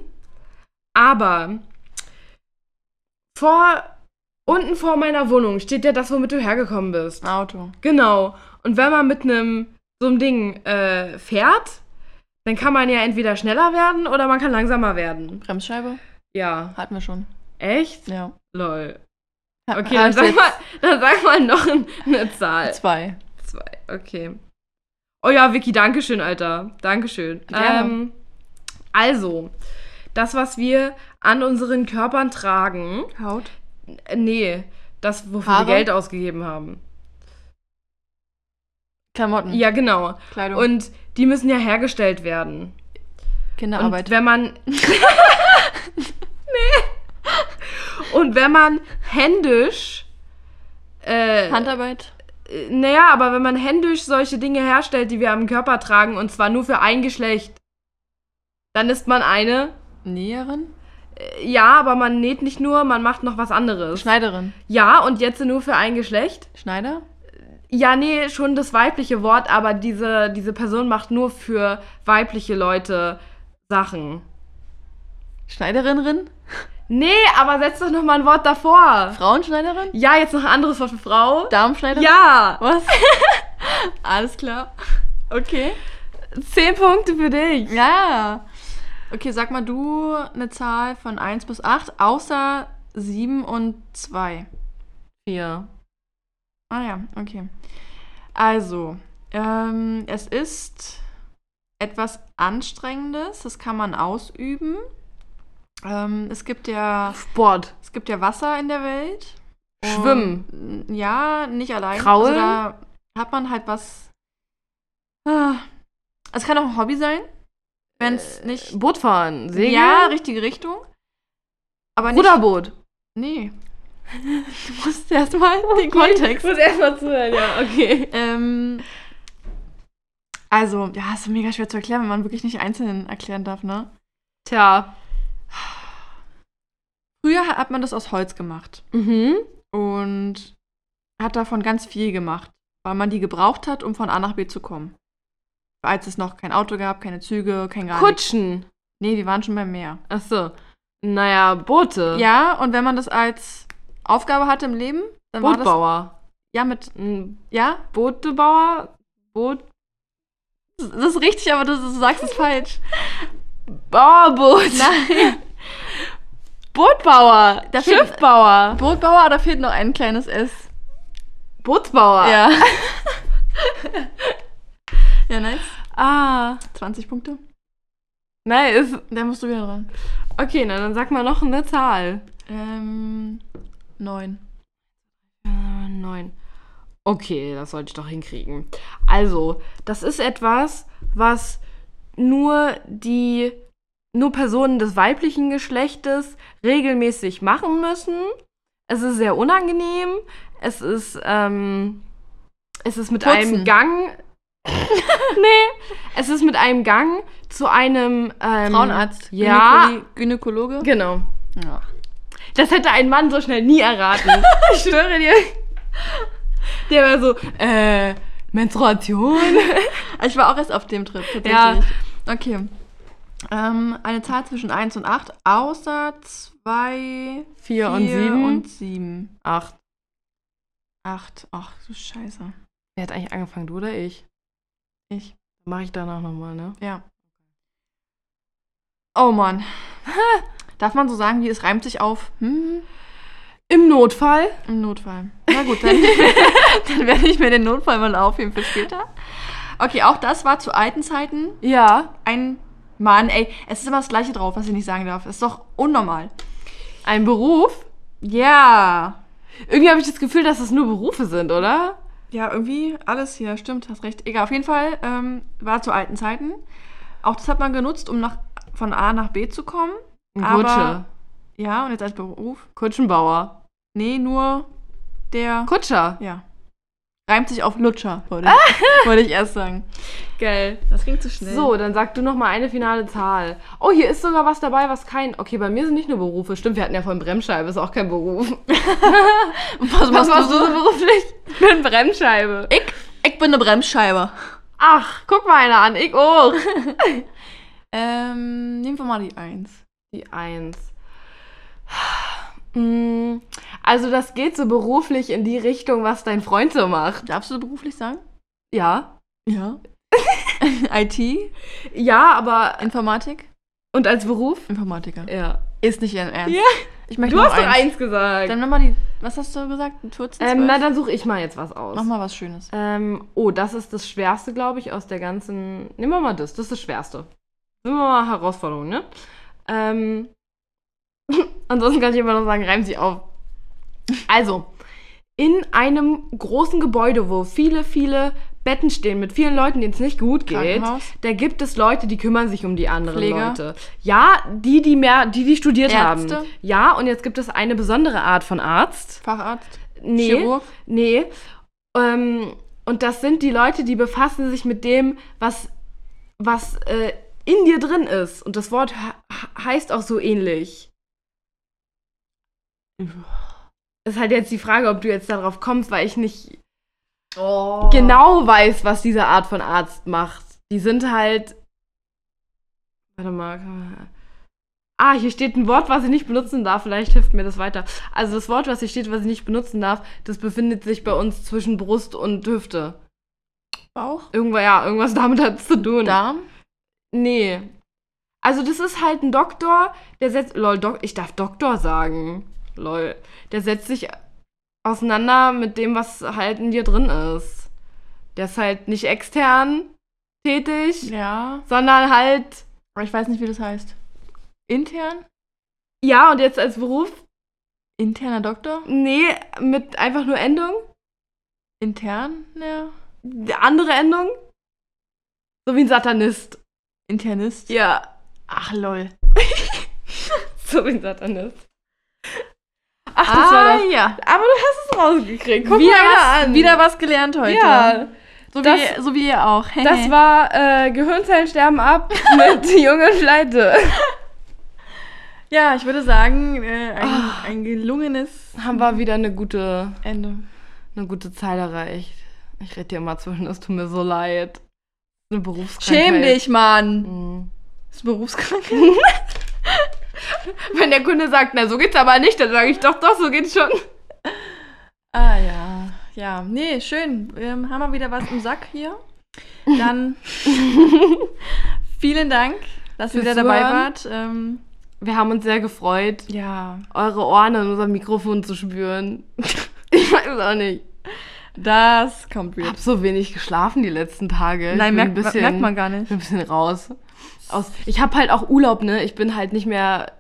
Aber vor, unten vor meiner Wohnung steht ja das, womit du hergekommen bist. Auto. Genau. Und wenn man mit einem so einem Ding äh, fährt, dann kann man ja entweder schneller werden oder man kann langsamer werden. Bremsscheibe? Ja. Hatten wir schon. Echt? Ja. Lol. Okay, hab dann sag, mal, dann sag mal noch ein- eine Zahl. Zwei. Zwei, okay. Oh ja, Vicky, Dankeschön, Alter. Dankeschön. Gerne. Ähm, also, das, was wir an unseren Körpern tragen, Haut. Nee, das, wofür Haare? wir Geld ausgegeben haben. Klamotten. Ja, genau. Kleidung. Und die müssen ja hergestellt werden. Kinderarbeit. Und wenn man. nee. Und wenn man händisch. Äh, Handarbeit. äh, naja, aber wenn man händisch solche Dinge herstellt, die wir am Körper tragen, und zwar nur für ein Geschlecht, dann ist man eine. Näherin. Äh, Ja, aber man näht nicht nur, man macht noch was anderes. Schneiderin. Ja, und jetzt nur für ein Geschlecht. Schneider. Ja, nee, schon das weibliche Wort, aber diese, diese Person macht nur für weibliche Leute Sachen. Schneiderin. Nee, aber setz doch noch mal ein Wort davor. Frauenschneiderin. Ja, jetzt noch ein anderes Wort für Frau. Darmschneiderin. Ja, Was? Alles klar. Okay. zehn Punkte für dich. Ja. Okay, sag mal du eine Zahl von 1 bis 8, außer 7 und 2. Vier. Ah ja, okay. Also, ähm, es ist etwas Anstrengendes, das kann man ausüben. Ähm, es gibt ja Sport. es gibt ja Wasser in der Welt. Schwimmen. Und, ja, nicht allein. Kraulen? Also da hat man halt was. Ah. Es kann auch ein Hobby sein, wenn es nicht. Boot fahren. Segeln. Ja, richtige Richtung. Aber nicht. Ruderboot. Nee. Du musst erstmal den Kontext. muss erstmal zuhören, ja, okay. Ähm, also, ja, ist mega schwer zu erklären, wenn man wirklich nicht einzeln erklären darf, ne? Tja. Früher hat man das aus Holz gemacht Mhm. und hat davon ganz viel gemacht, weil man die gebraucht hat, um von A nach B zu kommen. Als es noch kein Auto gab, keine Züge, kein gar nichts. Kutschen. Nee, wir waren schon beim Meer. Ach so. Naja, Boote. Ja, und wenn man das als Aufgabe hatte im Leben, dann war das. Bootbauer. Ja, mit. Ja, Bootebauer. Boot. das ist richtig, aber du, du sagst es falsch. Bauerboot. Nein. Bootbauer. Da fehlt- Schiffbauer. Bootbauer, da fehlt noch ein kleines S. Bootsbauer. Ja. ja, nice. Ah. 20 Punkte. Nice. Da musst du wieder dran. Okay, na, dann sag mal noch eine Zahl. Ähm, 9. Äh, neun. Okay, das sollte ich doch hinkriegen. Also, das ist etwas, was nur die, nur Personen des weiblichen Geschlechtes regelmäßig machen müssen. Es ist sehr unangenehm. Es ist, ähm, es ist mit Putzen. einem Gang. nee, es ist mit einem Gang zu einem ähm, Frauenarzt. Ja, Gynäkologe. genau. Ja. Das hätte ein Mann so schnell nie erraten. ich schwöre dir. Der war so, äh, Menstruation? Ich war auch erst auf dem Trip, tatsächlich. Ja. Okay. Ähm, eine Zahl zwischen 1 und 8, außer 2, Vier und sieben? und 7. Acht. 8. Ach, du Scheiße. Wer hat eigentlich angefangen, du oder ich? Ich. Mache ich danach nochmal, ne? Ja. Oh Mann. Darf man so sagen, wie es reimt sich auf? Hm? Im Notfall? Im Notfall. Na gut, dann, dann werde ich mir den Notfall mal aufheben für später. Okay, auch das war zu alten Zeiten Ja. ein Mann, ey, es ist immer das Gleiche drauf, was ich nicht sagen darf. ist doch unnormal. Ein Beruf? Ja. Irgendwie habe ich das Gefühl, dass das nur Berufe sind, oder? Ja, irgendwie alles hier, stimmt, hast recht. Egal, auf jeden Fall ähm, war zu alten Zeiten. Auch das hat man genutzt, um nach, von A nach B zu kommen. Aber- Kutsche. Ja, und jetzt als Beruf? Kutschenbauer. Nee, nur der. Kutscher. Ja. Reimt sich auf Lutscher, wollte ah. ich, wollte ich erst sagen. Geil. Das ging zu schnell. So, dann sag du noch mal eine finale Zahl. Oh, hier ist sogar was dabei, was kein. Okay, bei mir sind nicht nur Berufe. Stimmt, wir hatten ja vorhin Bremsscheibe, ist auch kein Beruf. was, machst du so beruflich? Ich bin Bremsscheibe. Ich? Ich bin eine Bremsscheibe. Ach, guck mal eine an, ich auch. ähm, nehmen wir mal die 1. Die 1. Also, das geht so beruflich in die Richtung, was dein Freund so macht. Darfst du beruflich sagen? Ja. Ja. IT? Ja, aber. Informatik? Und als Beruf? Informatiker. Ja. Ist nicht Ihren Ernst. Ja. Ich möchte Du hast doch eins. eins gesagt. Dann mach mal die. Was hast du gesagt? 14, ähm, 12? na, dann suche ich mal jetzt was aus. Mach mal was Schönes. Ähm, oh, das ist das Schwerste, glaube ich, aus der ganzen. Nehmen wir mal das. Das ist das Schwerste. Nehmen wir mal Herausforderung, ne? Ähm, ansonsten kann ich immer noch sagen, reimen Sie auf. Also, in einem großen Gebäude, wo viele, viele Betten stehen mit vielen Leuten, denen es nicht gut geht, da gibt es Leute, die kümmern sich um die anderen Pfleger? Leute. Ja, die, die mehr, die, die studiert Ärzte? haben. Ja, und jetzt gibt es eine besondere Art von Arzt. Facharzt? Nee. Chirurg? Nee. Ähm, und das sind die Leute, die befassen sich mit dem, was, was äh, in dir drin ist. Und das Wort he- heißt auch so ähnlich. Ist halt jetzt die Frage, ob du jetzt darauf kommst, weil ich nicht Oh. genau weiß, was diese Art von Arzt macht. Die sind halt. Warte mal. Ah, hier steht ein Wort, was ich nicht benutzen darf. Vielleicht hilft mir das weiter. Also das Wort, was hier steht, was ich nicht benutzen darf, das befindet sich bei uns zwischen Brust und Hüfte. Bauch? Irgendwo, ja, irgendwas damit hat es zu tun. Darm? Nee. Also das ist halt ein Doktor, der setzt. Lol, Dok ich darf Doktor sagen. Lol. Der setzt sich auseinander mit dem, was halt in dir drin ist. Der ist halt nicht extern tätig, Ja. sondern halt. Aber ich weiß nicht, wie das heißt. Intern? Ja, und jetzt als Beruf? Interner Doktor? Nee, mit einfach nur Endung. Intern? Ja. Andere Endung. So wie ein Satanist. Internist? Ja. Ach, lol. So wie ein Satanist. Ach, das war doch. ja. Aber du hast es rausgekriegt. Guck wieder, mal was, an. wieder was gelernt heute. Ja. So, Das- wie, so wie ihr auch. Das war äh, Gehirnzellen sterben ab mit Junge Pleite. ja, ich würde sagen, äh, ein, Ah. ein gelungenes Haben wir wieder eine gute, Ende. eine gute Zeit erreicht. Ich rede dir immer zwischen, es tut mir so leid. Eine Berufskrankheit. Schäm dich, Mann. Mhm. Das ist berufskrank. Wenn der Kunde sagt, na so geht's aber nicht, dann sage ich doch, doch, so geht's schon. ah ja. Ja, nee, schön. Ähm, haben wir wieder was im Sack hier. Dann vielen Dank, dass ihr wieder dabei Zuhören. wart. Ähm, Wir haben uns sehr gefreut, ja, eure Ohren an unserem Mikrofon zu spüren. ich weiß auch nicht. das kommt Ich wieder. habe so wenig geschlafen die letzten Tage. Ich Nein, merkt, bisschen, merkt man gar Ich nicht. bin ein bisschen raus. Aus, ich habe halt auch Urlaub, ne? Ich bin halt nicht mehr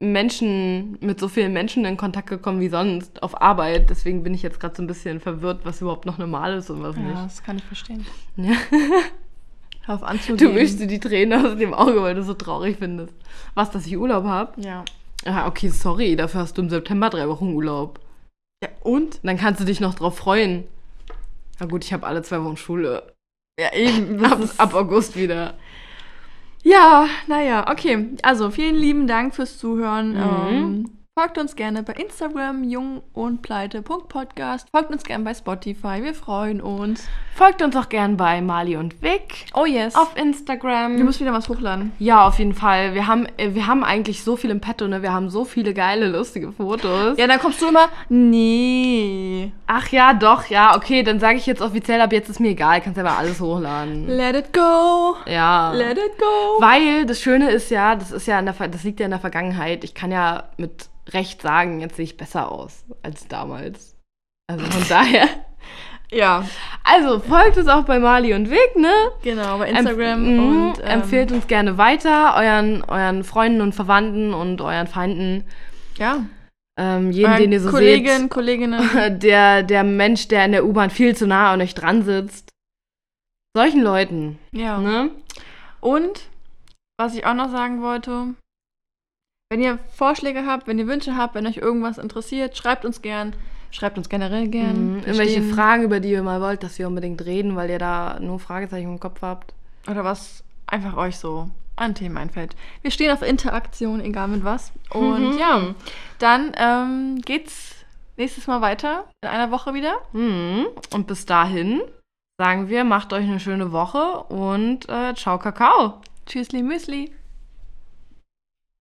Menschen mit so vielen Menschen in Kontakt gekommen wie sonst auf Arbeit. Deswegen bin ich jetzt gerade so ein bisschen verwirrt, was überhaupt noch normal ist und was Ja, nicht. das kann ich verstehen. Ja. Hör auf Du anzugeben. mischst dir die Tränen aus dem Auge, weil du so traurig findest. Was, dass ich Urlaub habe? Ja. Ah, okay, sorry. Dafür hast du im September drei Wochen Urlaub. Ja, und? Dann kannst du dich noch drauf freuen. Na gut, ich habe alle zwei Wochen Schule. Ja, eben. Ab, ab August wieder. Ja, naja, okay. Also vielen lieben Dank fürs Zuhören. Mhm. Ähm, folgt uns gerne bei Instagram jungundpleite.podcast. Folgt uns gerne bei Spotify. Wir freuen uns. Folgt uns auch gern bei Mali und Vic Oh yes. auf Instagram. wir müssen wieder was hochladen. Ja, auf jeden Fall. Wir haben, äh, wir haben eigentlich so viel im Petto, ne? Wir haben so viele geile, lustige Fotos. Ja, dann kommst du immer. Nee. Ach ja, doch, ja, okay, dann sage ich jetzt offiziell, ab jetzt ist mir egal, kannst aber alles hochladen. Let it go. Ja. Let it go. Weil das Schöne ist ja, das ist ja in der, das liegt ja in der Vergangenheit. Ich kann ja mit Recht sagen, jetzt sehe ich besser aus als damals. Also von daher. Ja, Also folgt uns auch bei Mali und Vic, ne? genau, bei Empf- Instagram Mhm, und ähm, empfehlt uns gerne weiter, euren, euren Freunden und Verwandten und euren Feinden. ja, Ähm, jeden, euren den ihr so Kollegen, Kolleginnen. seht. Der, der Mensch, der in der U-Bahn viel zu nah an euch dran sitzt. Solchen Leuten. ja. Ne? Und was ich auch noch sagen wollte, Wenn ihr Vorschläge habt, wenn ihr Wünsche habt, wenn euch irgendwas interessiert, schreibt uns gern. Schreibt uns generell gern. Mhm. Irgendwelche stehen- Fragen, über die ihr mal wollt, dass wir unbedingt reden, weil ihr da nur Fragezeichen im Kopf habt. Oder was einfach euch so an Themen einfällt. Wir stehen auf Interaktion, egal mit was. Und Mhm. ja, dann ähm, geht's nächstes Mal weiter. In einer Woche wieder. Mhm. Und bis dahin sagen wir, macht euch eine schöne Woche und äh, ciao Kakao. Tschüssli Müsli.